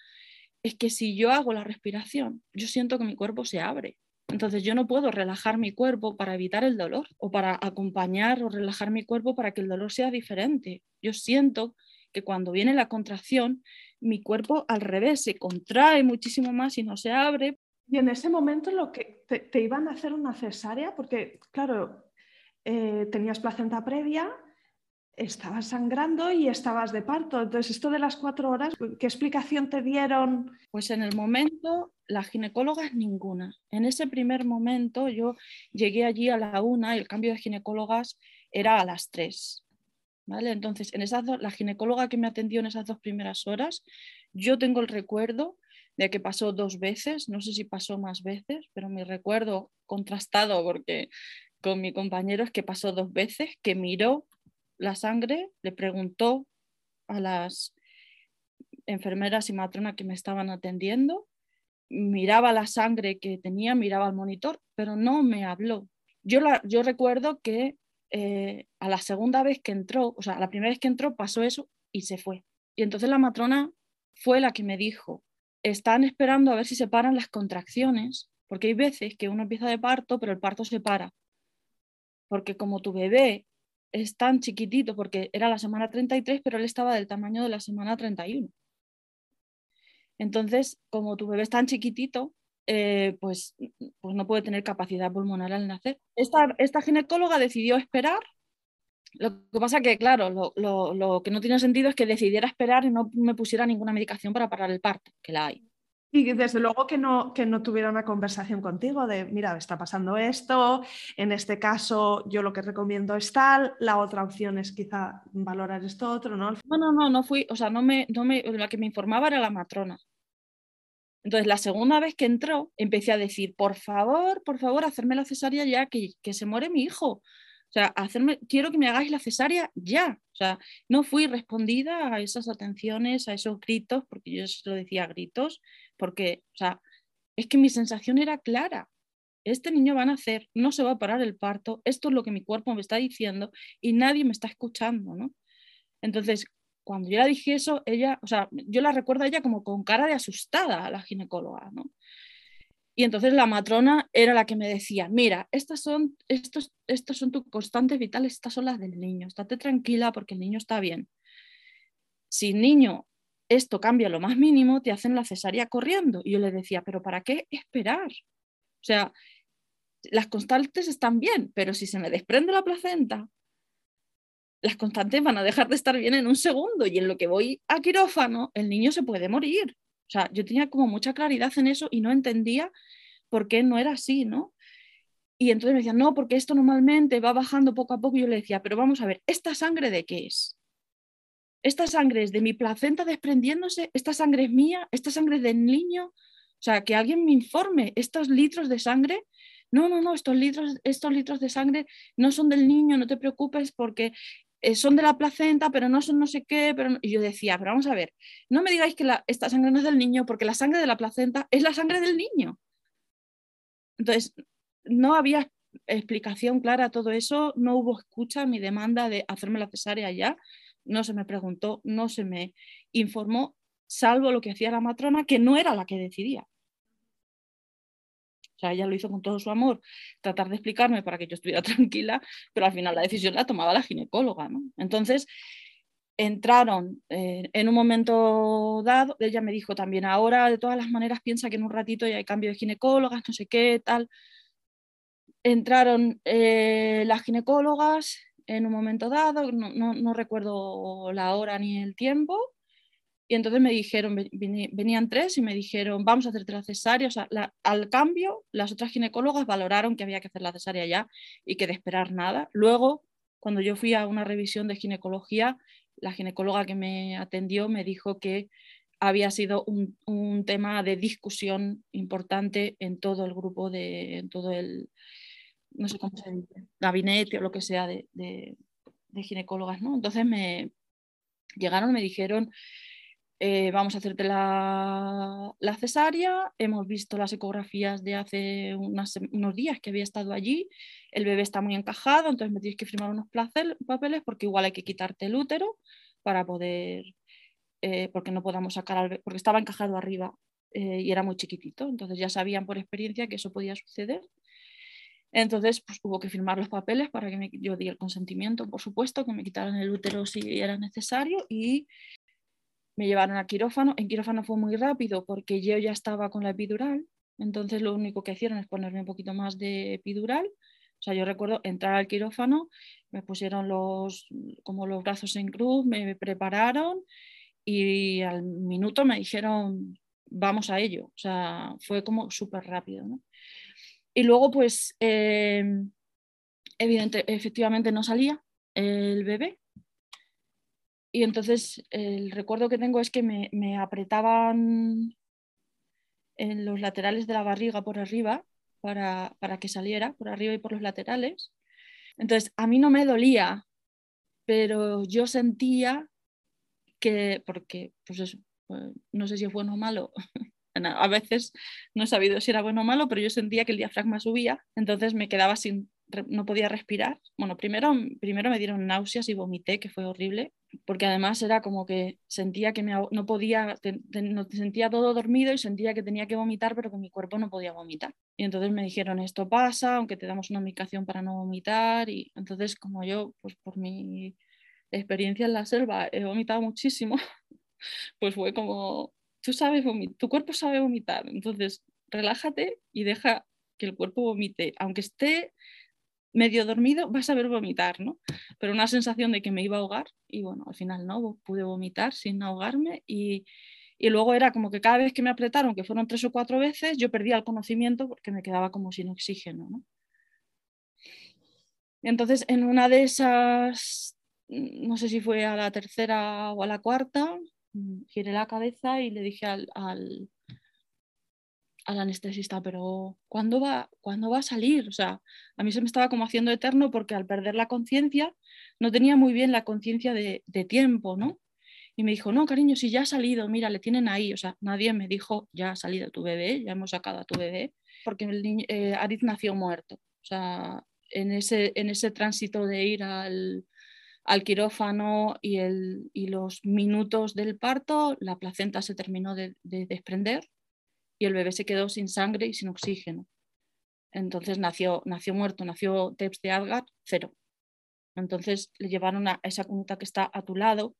S1: es que si yo hago la respiración, yo siento que mi cuerpo se abre. Entonces yo no puedo relajar mi cuerpo para evitar el dolor o para acompañar o relajar mi cuerpo para que el dolor sea diferente. Yo siento que cuando viene la contracción, mi cuerpo al revés se contrae muchísimo más y no se abre.
S3: Y en ese momento lo que te, te iban a hacer una cesárea, porque claro, eh, tenías placenta previa, estabas sangrando y estabas de parto. Entonces, esto de las cuatro horas, ¿qué explicación te dieron?
S1: Pues en el momento, las ginecólogas ninguna. En ese primer momento yo llegué allí a la una y el cambio de ginecólogas era a las tres. ¿Vale? Entonces, en esas la ginecóloga que me atendió en esas dos primeras horas, yo tengo el recuerdo de que pasó dos veces, no sé si pasó más veces, pero mi recuerdo contrastado porque con mi compañero es que pasó dos veces, que miró la sangre, le preguntó a las enfermeras y matronas que me estaban atendiendo, miraba la sangre que tenía, miraba al monitor, pero no me habló. Yo, la, yo recuerdo que eh, a la segunda vez que entró, o sea, la primera vez que entró pasó eso y se fue. Y entonces la matrona fue la que me dijo, están esperando a ver si se paran las contracciones, porque hay veces que uno empieza de parto, pero el parto se para porque como tu bebé es tan chiquitito, porque era la semana 33, pero él estaba del tamaño de la semana 31. Entonces, como tu bebé es tan chiquitito, eh, pues, pues no puede tener capacidad pulmonar al nacer. Esta, esta ginecóloga decidió esperar. Lo que pasa que, claro, lo, lo, lo, que no tiene sentido es que decidiera esperar y no me pusiera ninguna medicación para parar el parto, que la hay.
S3: Y desde luego que no, que no tuviera una conversación contigo de, mira, está pasando esto, en este caso yo lo que recomiendo es tal, la otra opción es quizá valorar esto otro, ¿no?
S1: No, no, no, no fui, o sea, no me, no me, la que me informaba era la matrona. Entonces, la segunda vez que entró, empecé a decir, por favor, por favor, hacerme la cesárea ya, que, que se muere mi hijo. O sea, hacerme, quiero que me hagáis la cesárea ya. O sea, no fui respondida a esas atenciones, a esos gritos, porque yo se lo decía gritos, porque, o sea, es que mi sensación era clara. Este niño va a nacer, no se va a parar el parto, esto es lo que mi cuerpo me está diciendo y nadie me está escuchando, ¿no? Entonces, cuando yo le dije eso, ella, o sea, yo la recuerdo a ella como con cara de asustada a la ginecóloga, ¿no? Y entonces la matrona era la que me decía, mira, estas son, estos, estos son tus constantes vitales, estas son las del niño, estate tranquila porque el niño está bien. Si el niño esto cambia lo más mínimo, te hacen la cesárea corriendo. Y yo le decía, pero ¿para qué esperar? O sea, las constantes están bien, pero si se me desprende la placenta, las constantes van a dejar de estar bien en un segundo y en lo que voy a quirófano, el niño se puede morir. O sea, yo tenía como mucha claridad en eso y no entendía por qué no era así, ¿no? Y entonces me decían, no, porque esto normalmente va bajando poco a poco. Y yo le decía, pero vamos a ver, ¿esta sangre de qué es? ¿Esta sangre es de mi placenta desprendiéndose? ¿Esta sangre es mía? ¿Esta sangre es del niño? O sea, que alguien me informe, estos litros de sangre, no, no, no, estos litros, estos litros de sangre no son del niño, no te preocupes porque eh, son de la placenta, pero no son no sé qué. Pero Y yo decía, pero vamos a ver, no me digáis que esta sangre no es del niño, porque la sangre de la placenta es la sangre del niño. Entonces, no había explicación clara a todo eso, no hubo escucha mi demanda de hacerme la cesárea ya, no se me preguntó, no se me informó, salvo lo que hacía la matrona, que no era la que decidía. O sea, ella lo hizo con todo su amor, tratar de explicarme para que yo estuviera [laughs] tranquila, pero al final la decisión la tomaba la ginecóloga. Entonces, entraron eh, en un momento dado, ella me dijo también, ahora de todas las maneras piensa que en un ratito ya hay cambio de ginecólogas, no sé qué, tal. Entraron eh, las ginecólogas en un momento dado, no, recuerdo la hora ni el tiempo, y entonces me dijeron, venían tres y me dijeron, vamos a hacerte la cesárea. Al cambio, las otras ginecólogas valoraron que había que hacer la cesárea ya y que de esperar nada. Luego, cuando yo fui a una revisión de ginecología, la ginecóloga que me atendió me dijo que había sido un, un tema de discusión importante en todo el grupo, de, en todo el, no sé cómo se dice, gabinete o lo que sea de, de, ginecólogas. ¿no? Entonces me llegaron, me dijeron eh, vamos a hacerte la, cesárea, hemos visto las ecografías de hace unos días que había estado allí, el bebé está muy encajado, entonces me tienes que firmar unos papeles porque igual hay que quitarte el útero para poder, eh, porque no podamos sacar al bebé, porque estaba encajado arriba eh, y era muy chiquitito, entonces ya sabían por experiencia que eso podía suceder. Entonces, pues hubo que firmar los papeles para que yo di el consentimiento, por supuesto, que me quitaran el útero si era necesario y me llevaron a quirófano. En quirófano fue muy rápido porque yo ya estaba con la epidural, entonces lo único que hicieron es ponerme un poquito más de epidural. O sea, yo recuerdo entrar al quirófano, me pusieron los, como los brazos en cruz, me prepararon y al minuto me dijeron, vamos a ello. O sea, fue como súper rápido. Y luego, pues, eh, evidente, efectivamente no salía el bebé, y entonces el recuerdo que tengo es que me, apretaban en los laterales de la barriga por arriba para, para, que saliera, por arriba y por los laterales. Entonces a mí no me dolía, pero yo sentía que, porque pues pues, no sé si es bueno o malo, a veces no he sabido si era bueno o malo, pero yo sentía que el diafragma subía, entonces me quedaba sin, no podía respirar. Bueno, primero, primero me dieron náuseas y vomité, que fue horrible, porque además era como que sentía que me, no podía, no, sentía todo dormido y sentía que tenía que vomitar, pero que mi cuerpo no podía vomitar. Y entonces me dijeron, esto pasa, aunque te damos una medicación para no vomitar. Y entonces como yo, pues por mi experiencia en la selva, he vomitado muchísimo, [laughs] pues fue como, tú sabes vomitar, tu cuerpo sabe vomitar, entonces relájate y deja que el cuerpo vomite, aunque esté medio dormido, vas a ver vomitar, ¿no? Pero una sensación de que me iba a ahogar y bueno, al final no, pude vomitar sin ahogarme y, y luego era como que cada vez que me apretaron, que fueron tres o cuatro veces, yo perdía el conocimiento porque me quedaba como sin oxígeno, ¿no? Entonces, en una de esas, no sé si fue a la tercera o a la cuarta, mm, giré la cabeza y le dije al, al, al anestesista, pero ¿cuándo va, ¿cuándo va a salir? O sea, a mí se me estaba como haciendo eterno porque al perder la conciencia no tenía muy bien la conciencia de, tiempo, ¿no? Y me dijo, no, cariño, si ya ha salido, mira, le tienen ahí. O sea, nadie me dijo, ya ha salido tu bebé, ya hemos sacado a tu bebé, porque el niño, eh, nació muerto. O sea, en ese, en ese tránsito de ir al, al quirófano y, el, y, los minutos del parto, la placenta se terminó de desprender y el bebé se quedó sin sangre y sin oxígeno. Entonces nació, nació muerto, nació Teps de Adgar, cero. Entonces le llevaron a esa cunita que está a tu lado,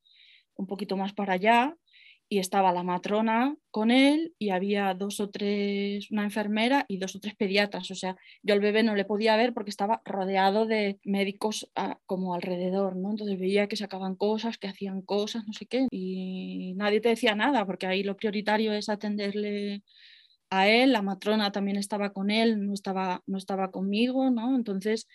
S1: un poquito más para allá, y estaba la matrona con él y había dos o tres, una enfermera y dos o tres pediatras. O sea, yo al bebé no le podía ver porque estaba rodeado de médicos ah, como alrededor, ¿no? Entonces veía que sacaban cosas, que hacían cosas, no sé qué, y nadie te decía nada porque ahí lo prioritario es atenderle a él, la matrona también estaba con él, no estaba, no estaba conmigo, ¿no? Entonces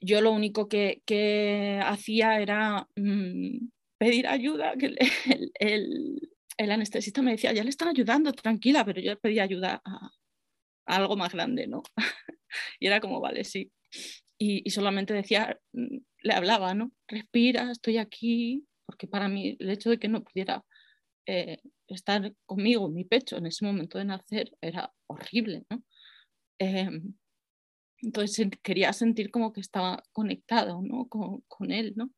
S1: yo lo único que, que hacía era mm, pedir ayuda, que [laughs] anestesista me decía, ya le están ayudando, tranquila, pero yo pedía ayuda a, algo más grande, ¿no? [laughs] y era como, vale, sí. Y, solamente decía, mm, le hablaba, ¿no? Respira, estoy aquí, porque para mí el hecho de que no pudiera eh, estar conmigo en mi pecho en ese momento de nacer era horrible, ¿no? Em, entonces quería sentir como que estaba conectado, ¿no? Con, con él, ¿no?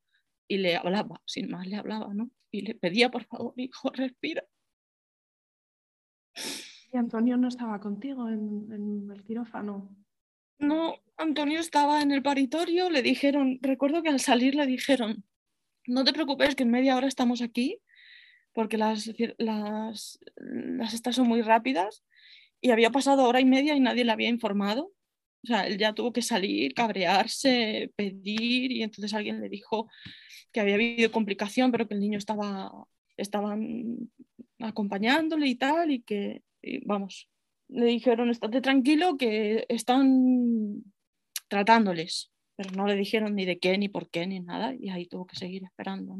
S1: Y le hablaba, sin más le hablaba, ¿no? Y le pedía, por favor, hijo, respira.
S3: ¿Y Antonio no estaba contigo en, el quirófano?
S1: No, Antonio estaba en el paritorio, le dijeron, recuerdo que al salir le dijeron, no te preocupes que en media hora estamos aquí, porque las, las, las estas son muy rápidas, y había pasado hora y media y nadie le había informado. O sea, él ya tuvo que salir, cabrearse, pedir, y entonces alguien le dijo, que había habido complicación, pero que el niño estaba estaban acompañándole y tal, y que, vamos, le dijeron, estate tranquilo, que están tratándoles, pero no le dijeron ni de qué, ni por qué, ni nada, y ahí tuvo que seguir esperando.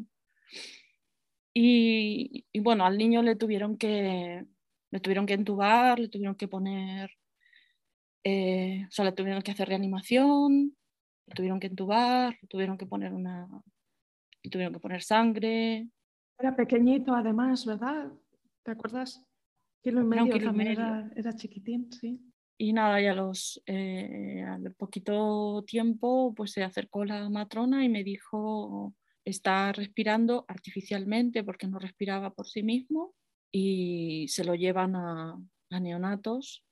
S1: Y, bueno, al niño le tuvieron que, le tuvieron que entubar, le tuvieron que poner, eh, o sea, le tuvieron que hacer reanimación, le tuvieron que entubar, le tuvieron que poner una, tuvieron que poner sangre.
S3: Era pequeñito además, ¿verdad? ¿Te acuerdas? Kilo y medio Era, chiquitín, sí.
S1: Y nada, ya los, eh, al poquito tiempo pues se acercó la matrona y me dijo, está respirando artificialmente porque no respiraba por sí mismo y se lo llevan a, a neonatos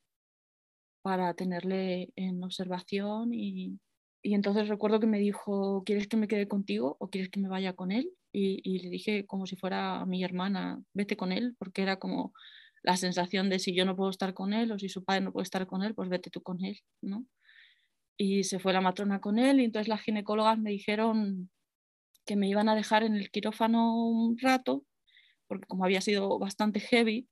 S1: para tenerle en observación y, y entonces recuerdo que me dijo, ¿quieres que me quede contigo o quieres que me vaya con él? Y, le dije como si fuera mi hermana, vete con él, porque era como la sensación de si yo no puedo estar con él o si su padre no puede estar con él, pues vete tú con él, ¿no? Y se fue la matrona con él y entonces las ginecólogas me dijeron que me iban a dejar en el quirófano un rato, porque como había sido bastante heavy,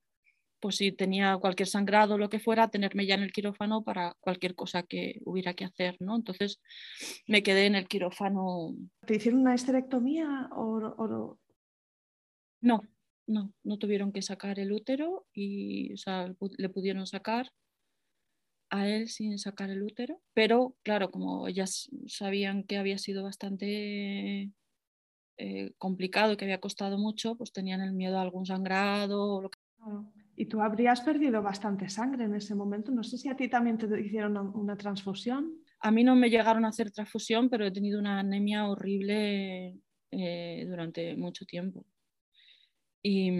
S1: pues si tenía cualquier sangrado o lo que fuera, tenerme ya en el quirófano para cualquier cosa que hubiera que hacer, ¿no? Entonces me quedé en el quirófano.
S3: ¿Te hicieron una esterectomía o,
S1: No, no, no tuvieron que sacar el útero y le pudieron sacar a él sin sacar el útero, pero claro, como ellas sabían que había sido bastante eh, complicado, que había costado mucho, pues tenían el miedo a algún sangrado o lo que...
S3: Y tú habrías perdido bastante sangre en ese momento. No sé si a ti también te hicieron una, transfusión.
S1: A mí no me llegaron a hacer transfusión, pero he tenido una anemia horrible eh, durante mucho tiempo. Y,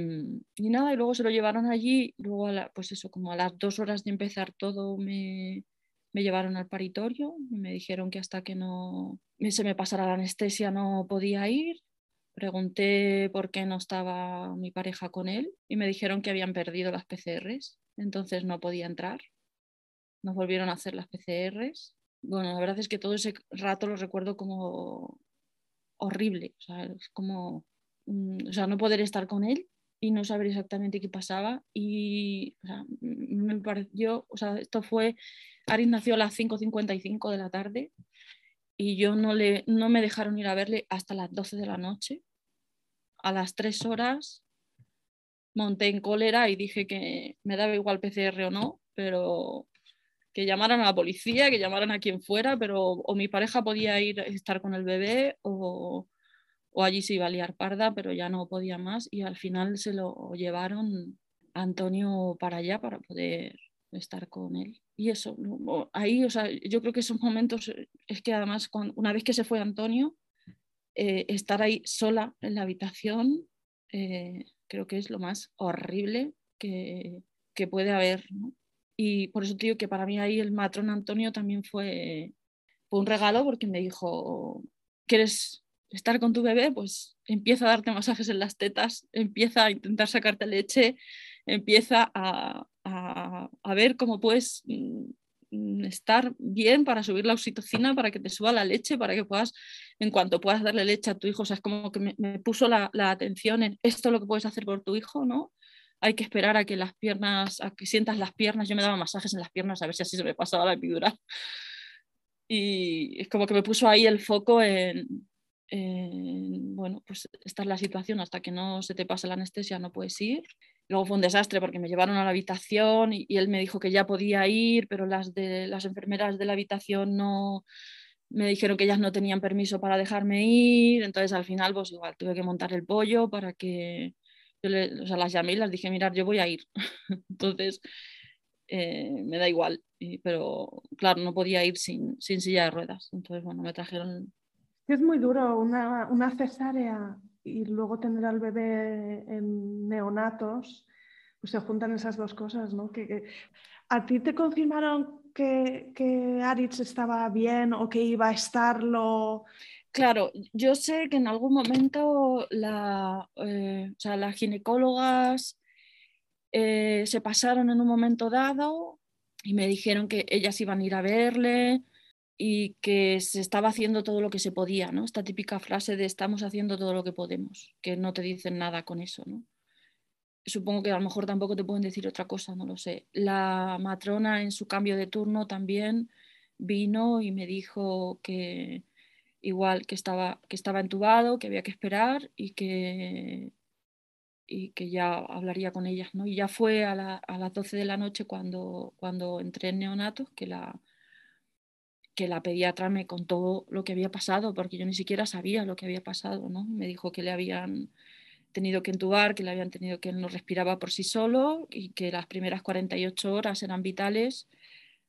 S1: nada, y luego se lo llevaron allí, luego, pues eso, como a las dos horas de empezar todo, me, me llevaron al paritorio y me dijeron que hasta que no se me pasara la anestesia no podía ir Pregunté por qué no estaba mi pareja con él y me dijeron que habían perdido las PCRs, entonces no podía entrar. Nos volvieron a hacer las PCRs. Bueno, la verdad es que todo ese rato lo recuerdo como horrible, o sea, es como, mm, o sea, no poder estar con él y no saber exactamente qué pasaba. Y o sea, me pareció, o sea, esto fue, Aris nació a las 5.55 de la tarde y yo no, le, no me dejaron ir a verle hasta las 12 de la noche. A las 3 horas monté en cólera y dije que me daba igual PCR o no, pero que llamaran a la policía, que llamaran a quien fuera, pero o mi pareja podía ir estar con el bebé o, o allí se iba a liar parda, pero ya no podía más y al final se lo llevaron a Antonio para allá para poder estar con él. Y eso, ahí, o sea, yo creo que esos momentos, es que además, una vez que se fue Antonio, eh, estar ahí sola en la habitación, eh, creo que es lo más horrible que, que puede haber. Y por eso te que para mí ahí el matrón Antonio también fue, fue un regalo porque me dijo, ¿quieres estar con tu bebé? Pues empieza a darte masajes en las tetas, empieza a intentar sacarte leche, empieza a, a, ver cómo puedes mm, estar bien para subir la oxitocina, para que te suba la leche, para que puedas, en cuanto puedas darle leche a tu hijo, o sea, es como que me, puso la, atención en esto lo que puedes hacer por tu hijo, ¿no? hay que esperar a que las piernas, a que sientas las piernas. Yo me daba masajes en las piernas a ver si así se me pasaba la epidural. Y es como que me puso ahí el foco en, bueno, pues esta es la situación, hasta que no se te pase la anestesia no puedes ir. Luego fue un desastre porque me llevaron a la habitación y, él me dijo que ya podía ir, pero las, de, las enfermeras de la habitación no, me dijeron que ellas no tenían permiso para dejarme ir, entonces al final pues igual tuve que montar el pollo para que, yo o sea, las llamé y las dije, mirar, yo voy a ir. [laughs] Entonces, eh, me da igual. pero claro, no podía ir sin, sin, silla de ruedas. Entonces, bueno, me trajeron...
S3: Es muy duro una, una cesárea y luego tener al bebé en neonatos, pues se juntan esas dos cosas, ¿no? Que, ¿A ti te confirmaron que, que Aritz estaba bien o que iba a estarlo?
S1: Claro, yo sé que en algún momento la, eh, las ginecólogas eh, se pasaron en un momento dado y me dijeron que ellas iban a ir a verle y que se estaba haciendo todo lo que se podía, ¿no? Esta típica frase de estamos haciendo todo lo que podemos, que no te dicen nada con eso, ¿no? Supongo que a lo mejor tampoco te pueden decir otra cosa, no lo sé. La matrona en su cambio de turno también vino y me dijo que, igual que estaba, que estaba entubado, que había que esperar y que, y que ya hablaría con ellas. ¿no? Y ya fue a, las 12 de la noche cuando, cuando entré en neonatos que la, que la pediatra me contó lo que había pasado, porque yo ni siquiera sabía lo que había pasado. ¿no? Me dijo que le habían tenido que entubar, que le habían tenido que no respiraba por sí solo y que las primeras 48 horas eran vitales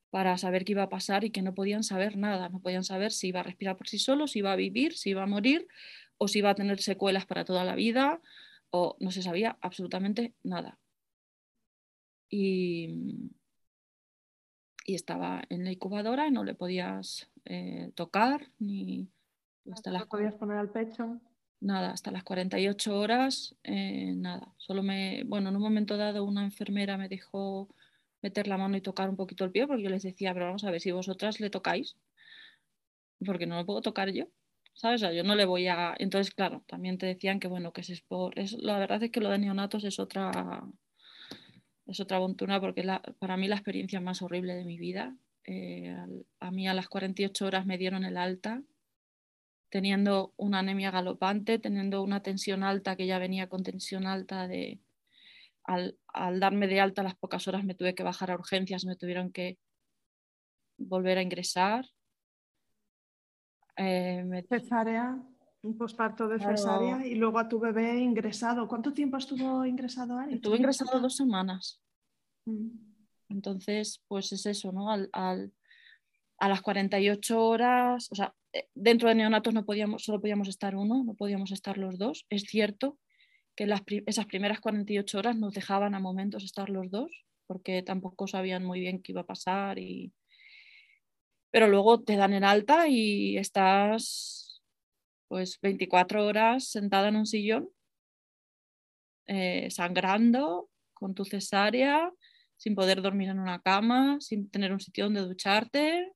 S1: para saber qué iba a pasar y que no podían saber nada, no podían saber si iba a respirar por sí solo, si iba a vivir, si iba a morir o si iba a tener secuelas para toda la vida o no se sabía absolutamente nada. Y, y estaba en la incubadora y no le podías eh, tocar ni
S3: hasta las podías poner al pecho.
S1: Nada, hasta las 48 horas, eh, nada. Solo me, bueno, en un momento dado una enfermera me dijo meter la mano y tocar un poquito el pie, porque yo les decía, pero vamos a ver si vosotras le tocáis, porque no lo puedo tocar yo, ¿sabes? yo no le voy a... Entonces, claro, también te decían que, bueno, que es por... Es... La verdad es que lo de neonatos es otra... Es otra aventura porque la... para mí la experiencia más horrible de mi vida. Eh, a mí a las 48 horas me dieron el alta, teniendo una anemia galopante, teniendo una tensión alta que ya venía con tensión alta de al, darme de alta a las pocas horas me tuve que bajar a urgencias, me tuvieron que volver a ingresar.
S3: Eh, Cesárea, un posparto de cesárea y luego a tu bebé ingresado. ¿Cuánto tiempo estuvo ingresado ahí?
S1: Estuvo ingresado dos semanas. Mm. Entonces, pues es eso, ¿no? Al, a las 48 horas, o sea, dentro de neonatos no podíamos, solo podíamos estar uno, no podíamos estar los dos, es cierto, que las, esas primeras 48 horas nos dejaban a momentos estar los dos, porque tampoco sabían muy bien qué iba a pasar. Y... Pero luego te dan en alta y estás pues 24 horas sentada en un sillón, eh, sangrando, con tu cesárea, sin poder dormir en una cama, sin tener un sitio donde ducharte.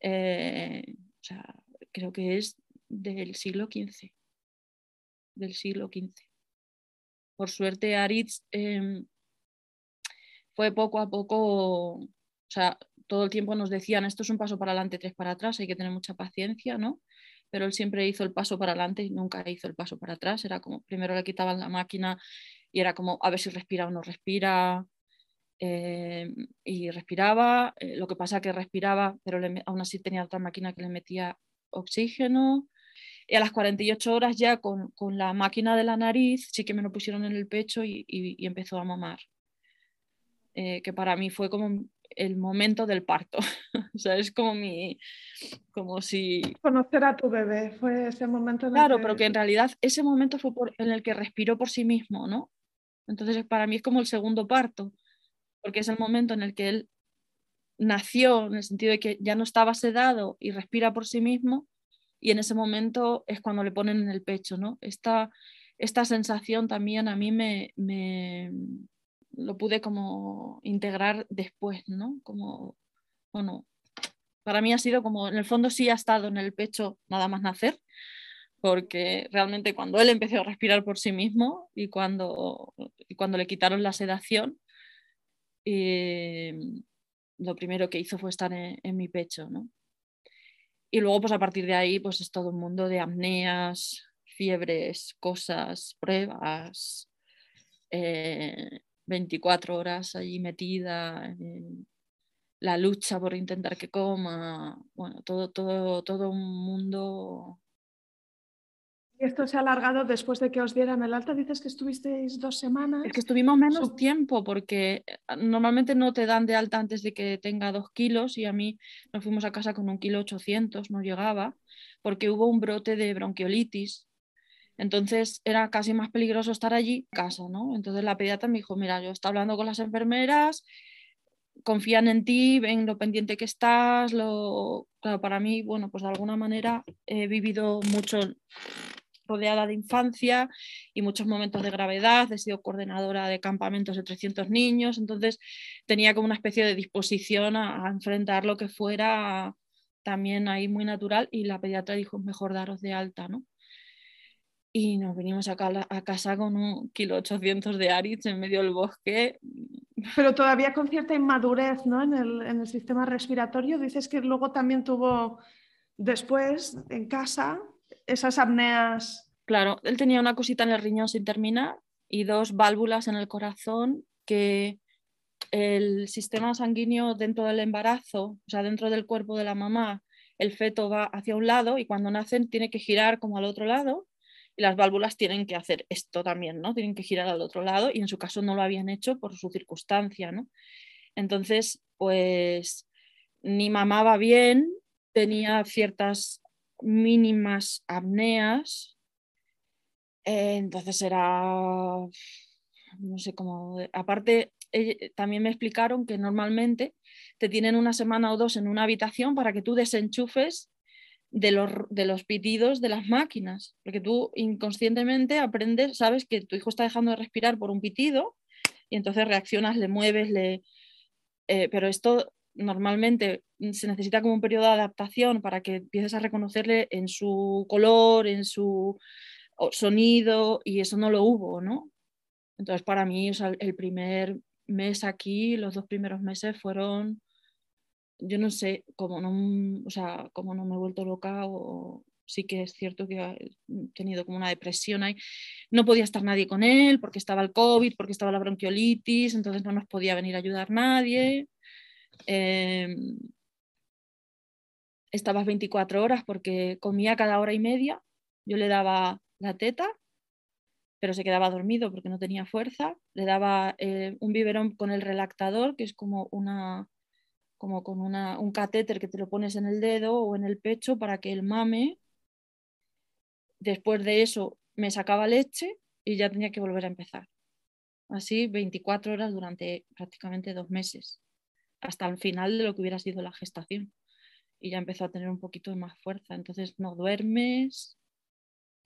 S1: Eh, sea, creo que es del siglo XV. Del siglo XV por suerte Aritz em, fue poco a poco, o sea, todo el tiempo nos decían, esto es un paso para adelante, tres para atrás, hay que tener mucha paciencia, ¿no? Pero él siempre hizo el paso para adelante y nunca hizo el paso para atrás. Era como, primero le quitaban la máquina y era como, a ver si respira o no respira. Em, y respiraba, eh, lo que pasa que respiraba, pero aún así tenía otra máquina que le metía oxígeno. Y a las 48 horas ya con, la máquina de la nariz sí que me lo pusieron en el pecho y, empezó a mamar. Eh, que para mí fue como el momento del parto. [laughs] o sea, es como mi, como si...
S3: Conocer a tu bebé, fue ese momento.
S1: claro, pero que en realidad ese momento fue en el que respiró por sí mismo, ¿no? Entonces para mí es como el segundo parto. Porque es el momento en el que él nació, en el sentido de que ya no estaba sedado y respira por sí mismo, y en ese momento es cuando le ponen en el pecho, ¿no? Esta, esta sensación también a mí me, me lo pude como integrar después, ¿no? Como, bueno, para mí ha sido como, en el fondo sí ha estado en el pecho nada más nacer, porque realmente cuando él empezó a respirar por sí mismo y cuando, y cuando le quitaron la sedación, eh, lo primero que hizo fue estar en, mi pecho, ¿no? Y luego, pues a partir de ahí, pues es todo un mundo de apneas, fiebres, cosas, pruebas, eh, 24 horas allí metida, la lucha por intentar que coma, bueno, todo, todo, todo un mundo
S3: ¿Y esto se ha alargado después de que os dieran el alta? Dices que estuvisteis dos semanas.
S1: Es que estuvimos menos tiempo porque eh, normalmente no te dan de alta antes de que tenga dos kilos y a mí nos fuimos a casa con un kilo ochocientos, no llegaba, porque hubo un brote de bronquiolitis. Entonces era casi más peligroso estar allí en casa, ¿no? Entonces la pediatra me dijo, mira, yo estoy hablando con las enfermeras, confían en ti, ven lo pendiente que estás, lo... Claro, para mí, bueno, pues de alguna manera he vivido mucho rodeada de infancia y muchos momentos de gravedad, he sido coordinadora de campamentos de 300 niños, entonces tenía como una especie de disposición a, enfrentar lo que fuera también ahí muy natural y la pediatra dijo, mejor daros de alta, ¿no? Y nos venimos acá a casa con un kilo 800 de Aritz en medio del bosque.
S3: Pero todavía con cierta inmadurez ¿no? en el sistema respiratorio. Dices que luego también tuvo después en casa esas apneas.
S1: Claro, él tenía una cosita en el riñón sin terminar y dos válvulas en el corazón que el sistema sanguíneo dentro del embarazo, o sea, dentro del cuerpo de la mamá, el feto va hacia un lado y cuando nacen tiene que girar como al otro lado y las válvulas tienen que hacer esto también, ¿no? Tienen que girar al otro lado y en su caso no lo habían hecho por su circunstancia, ¿no? Entonces, pues ni mamaba bien, tenía ciertas mínimas apneas. Eh, entonces era, no sé cómo, aparte también me explicaron que normalmente te tienen una semana o dos en una habitación para que tú desenchufes de los, de los pitidos de las máquinas, porque tú inconscientemente aprendes, sabes que tu hijo está dejando de respirar por un pitido y entonces reaccionas, le mueves, le... Eh, pero esto normalmente mm, se necesita como un periodo de adaptación para que empieces a reconocerle en su color, en su sonido, y eso no lo hubo, ¿no? Entonces, para mí, el primer mes aquí, los dos primeros meses fueron, yo no sé, como no, o sea, como no me he vuelto loca o sí que es cierto que he tenido como una depresión ahí. No podía estar nadie con él porque estaba el COVID, porque estaba la bronquiolitis, entonces no nos podía venir a ayudar nadie. Em, estabas 24 horas porque comía cada hora y media. Yo le daba la teta, pero se quedaba dormido porque no tenía fuerza. Le daba eh, un biberón con el relactador, que es como una como con una, un catéter que te lo pones en el dedo o en el pecho para que él mame. Después de eso me sacaba leche y ya tenía que volver a empezar. Así 24 horas durante prácticamente dos meses hasta el final de lo que hubiera sido la gestación. Y ya empezó a tener un poquito de más fuerza. Entonces no duermes,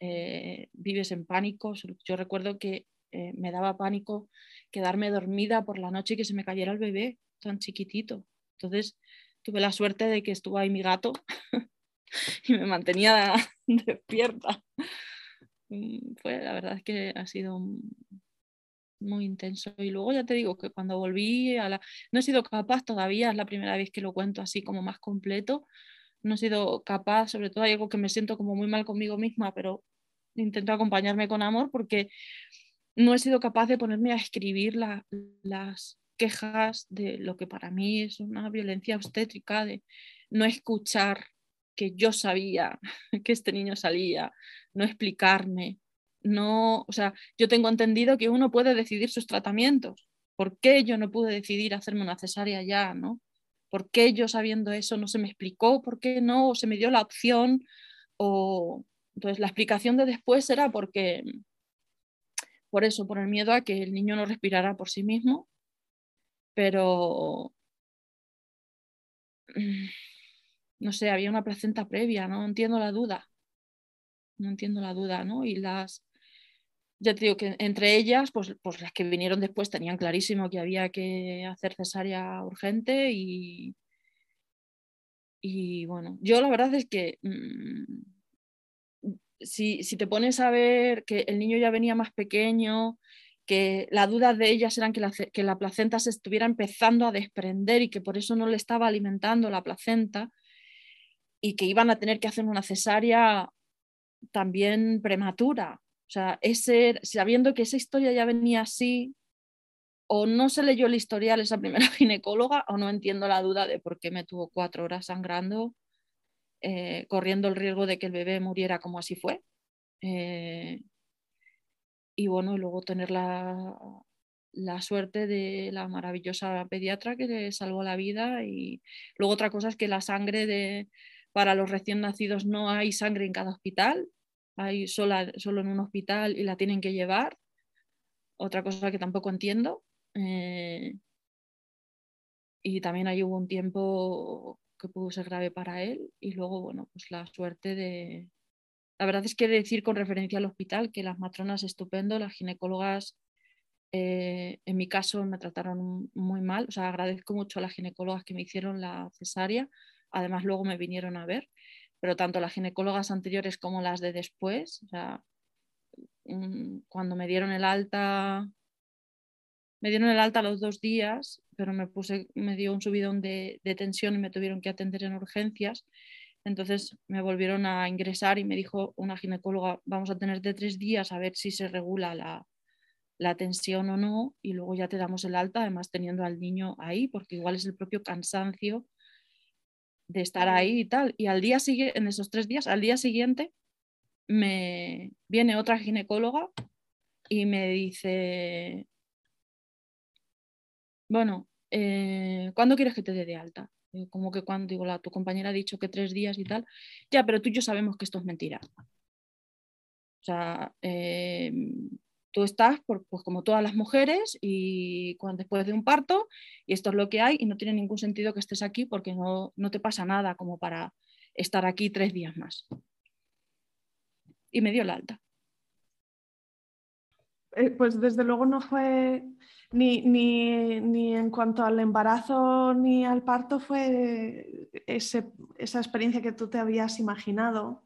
S1: eh, vives en pánico. Yo recuerdo que eh, me daba pánico quedarme dormida por la noche y que se me cayera el bebé tan chiquitito. Entonces tuve la suerte de que estuvo ahí mi gato [laughs] y me mantenía [laughs] despierta. Mm, fue, la verdad es que ha sido muy intenso. Y luego ya te digo que cuando volví a la... No he sido capaz todavía, es la primera vez que lo cuento así como más completo. No he sido capaz, sobre todo hay algo que me siento como muy mal conmigo misma, pero intento acompañarme con amor porque no he sido capaz de ponerme a escribir las quejas de lo que para mí es una violencia obstétrica, de no escuchar que yo sabía [laughs] que este niño salía, no explicarme, no, o sea, yo tengo entendido que uno puede decidir sus tratamientos. ¿Por qué yo no pude decidir hacerme una cesárea ya, no? ¿Por qué yo sabiendo eso no se me explicó? ¿Por qué no? ¿O se me dio la opción? O... Entonces, la explicación de después era porque, por eso, por el miedo a que el niño no respirara por sí mismo pero mm, no sé, había una placenta previa, no entiendo la duda. No entiendo la duda, ¿no? Y las, ya te digo que entre ellas, pues, pues las que vinieron después tenían clarísimo que había que hacer cesárea urgente y, y bueno, yo la verdad es que mm, si, si, te pones a ver que el niño ya venía más pequeño, que la duda de ellas eran que la, que la placenta se estuviera empezando a desprender y que por eso no le estaba alimentando la placenta y que iban a tener que hacer una cesárea también prematura. O sea, sabiendo que esa historia ya venía así, o no se leyó el historial esa primera [laughs] ginecóloga, o no entiendo la duda de por qué me tuvo cuatro horas sangrando, eh, corriendo el riesgo de que el bebé muriera como así fue. Eh, y bueno, luego tener la, la, suerte de la maravillosa pediatra que le salvó la vida. Y luego otra cosa es que la sangre de, para los recién nacidos no hay sangre en cada hospital, hay sola, solo en un hospital y la tienen que llevar. Otra cosa que tampoco entiendo. Eh, y también ahí hubo un tiempo que pudo ser grave para él y luego, bueno, pues la suerte de, la verdad es que decir con referencia al hospital que las matronas estupendo, las ginecólogas eh, en mi caso me trataron muy mal, o sea, agradezco mucho a las ginecólogas que me hicieron la cesárea, además luego me vinieron a ver, pero tanto las ginecólogas anteriores como las de después, o sea, mm, cuando me dieron el alta, me dieron el alta los dos días, pero me puse, me dio un subidón de, de tensión y me tuvieron que atender en urgencias. Entonces me volvieron a ingresar y me dijo una ginecóloga, vamos a tener de tres días a ver si se regula la, tensión o no y luego ya te damos el alta, además teniendo al niño ahí, porque igual es el propio cansancio de estar ahí y tal. Y al día siguiente, en esos tres días, al día siguiente, me viene otra ginecóloga y me dice, bueno, eh, ¿cuándo quieres que te dé de alta? Eh, como que cuando digo, la, tu compañera ha dicho que tres días y tal, ya, pero tú y yo sabemos que esto es mentira. O sea, em, tú estás pues como todas las mujeres y cuando, después de un parto y esto es lo que hay y no tiene ningún sentido que estés aquí porque no, no te pasa nada como para estar aquí tres días más. Y me dio la alta.
S3: Eh, pues desde luego no fue ni, ni, en cuanto al embarazo ni al parto fue esa experiencia que tú te habías imaginado.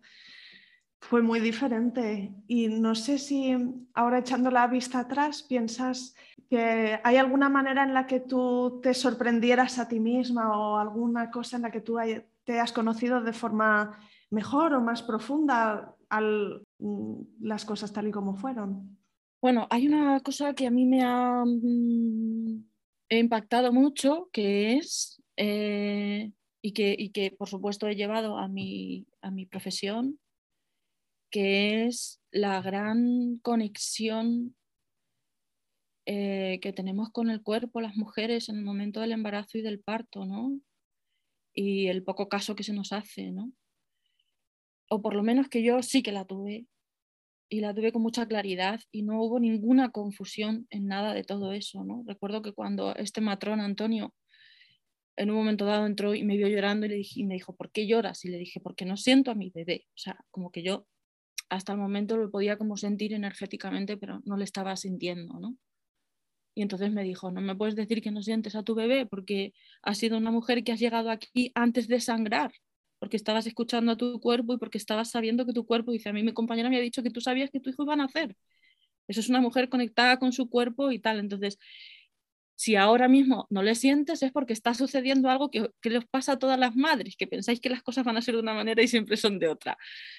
S3: Fue muy diferente y no sé si ahora echando la vista atrás piensas que hay alguna manera en la que tú te sorprendieras a ti misma o alguna cosa en la que tú te has conocido de forma mejor o más profunda al mm, las cosas tal y como fueron.
S1: Bueno, hay una cosa que a mí me ha mm, impactado mucho, que es, eh, y, que, que, por supuesto he llevado a mi, a mi profesión, que es la gran conexión eh, que tenemos con el cuerpo las mujeres en el momento del embarazo y del parto, ¿no? Y el poco caso que se nos hace, ¿no? O por lo menos que yo sí que la tuve y la tuve con mucha claridad y no hubo ninguna confusión en nada de todo eso. ¿no? Recuerdo que cuando este matrón Antonio en un momento dado entró y me vio llorando y, le dije, y me dijo, ¿por qué lloras? Y le dije, porque no siento a mi bebé. O sea, como que yo hasta el momento lo podía como sentir energéticamente, pero no le estaba sintiendo, ¿no? Y entonces me dijo, no me puedes decir que no sientes a tu bebé porque has sido una mujer que has llegado aquí antes de sangrar porque estabas escuchando a tu cuerpo y porque estabas sabiendo que tu cuerpo, dice, a mí mi compañera me ha dicho que tú sabías que tu hijo iba a nacer. Eso es una mujer conectada con su cuerpo y tal. Entonces, si ahora mismo no le sientes es porque está sucediendo algo que, que les pasa a todas las madres, que pensáis que las cosas van a ser de una manera y siempre son de otra.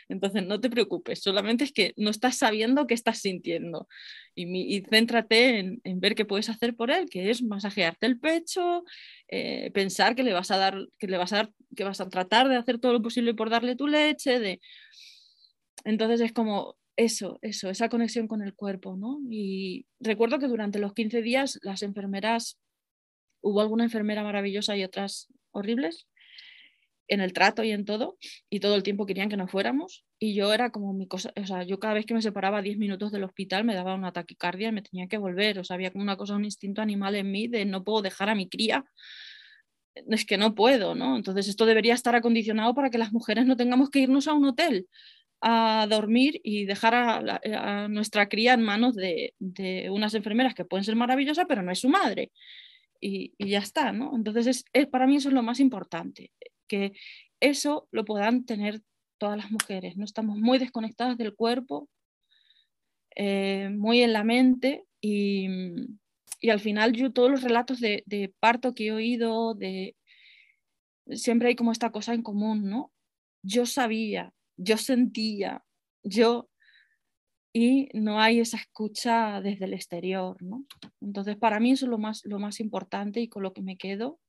S1: Entonces, no te preocupes, solamente es que no estás sabiendo qué estás sintiendo. Y, céntrate en, ver qué puedes hacer por él, que es masajearte el pecho, eh, pensar que le vas a dar, que le vas a que vas a tratar de hacer todo lo posible por darle tu leche, de... Entonces es como, eso, eso, esa conexión con el cuerpo, ¿no? Y recuerdo que durante los 15 días las enfermeras, hubo alguna enfermera maravillosa y otras horribles, en el trato y en todo, y todo el tiempo querían que nos fuéramos, y yo era como mi cosa, o sea, yo cada vez que me separaba 10 minutos del hospital me daba una taquicardia y me tenía que volver, o sea, había como una cosa, un instinto animal en mí de no puedo dejar a mi cría, es que no puedo, ¿no? Entonces esto debería estar acondicionado para que las mujeres no tengamos que irnos a un hotel a dormir y dejar a, nuestra cría en manos de, unas enfermeras que pueden ser maravillosas, pero no es su madre. Y, ya está, ¿no? Entonces, es, para mí eso es lo más importante, que eso lo puedan tener todas las mujeres. No estamos muy desconectadas del cuerpo, eh, muy en la mente y, al final yo todos los relatos de, de, parto que he oído, de, siempre hay como esta cosa en común, ¿no? Yo sabía, yo sentía, yo, y no hay esa escucha desde el exterior, ¿no? Entonces, para mí eso es lo más, lo más importante y con lo que me quedo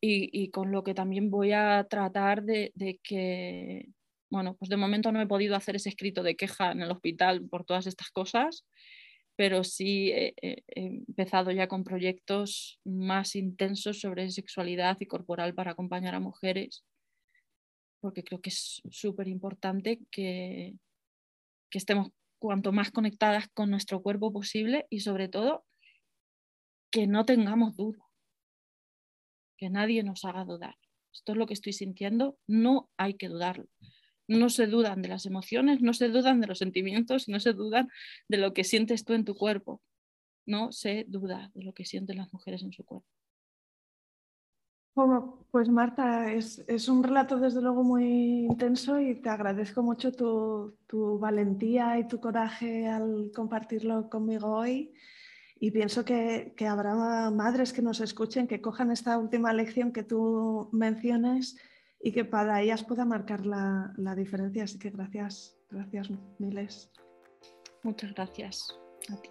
S1: y, con lo que también voy a tratar de, que, bueno, pues de momento no he podido hacer ese escrito de queja en el hospital por todas estas cosas, pero sí he, empezado ya con proyectos más intensos sobre sexualidad y corporal para acompañar a mujeres, porque creo que es súper importante que, que estemos cuanto más conectadas con nuestro cuerpo posible y sobre todo que no tengamos dudas que nadie nos haga dudar. Esto es lo que estoy sintiendo, no hay que dudarlo. No se dudan de las emociones, no se dudan de los sentimientos, no se dudan de lo que sientes tú en tu cuerpo. No se duda de lo que sienten las mujeres en su cuerpo.
S2: Pues Marta, es, un relato desde luego muy intenso y te agradezco mucho tu, tu valentía y tu coraje al compartirlo conmigo hoy. Y pienso que, habrá madres que nos escuchen, que cojan esta última lección que tú menciones y que para ellas pueda marcar la, la diferencia. Así que gracias, gracias miles.
S1: Muchas gracias a ti.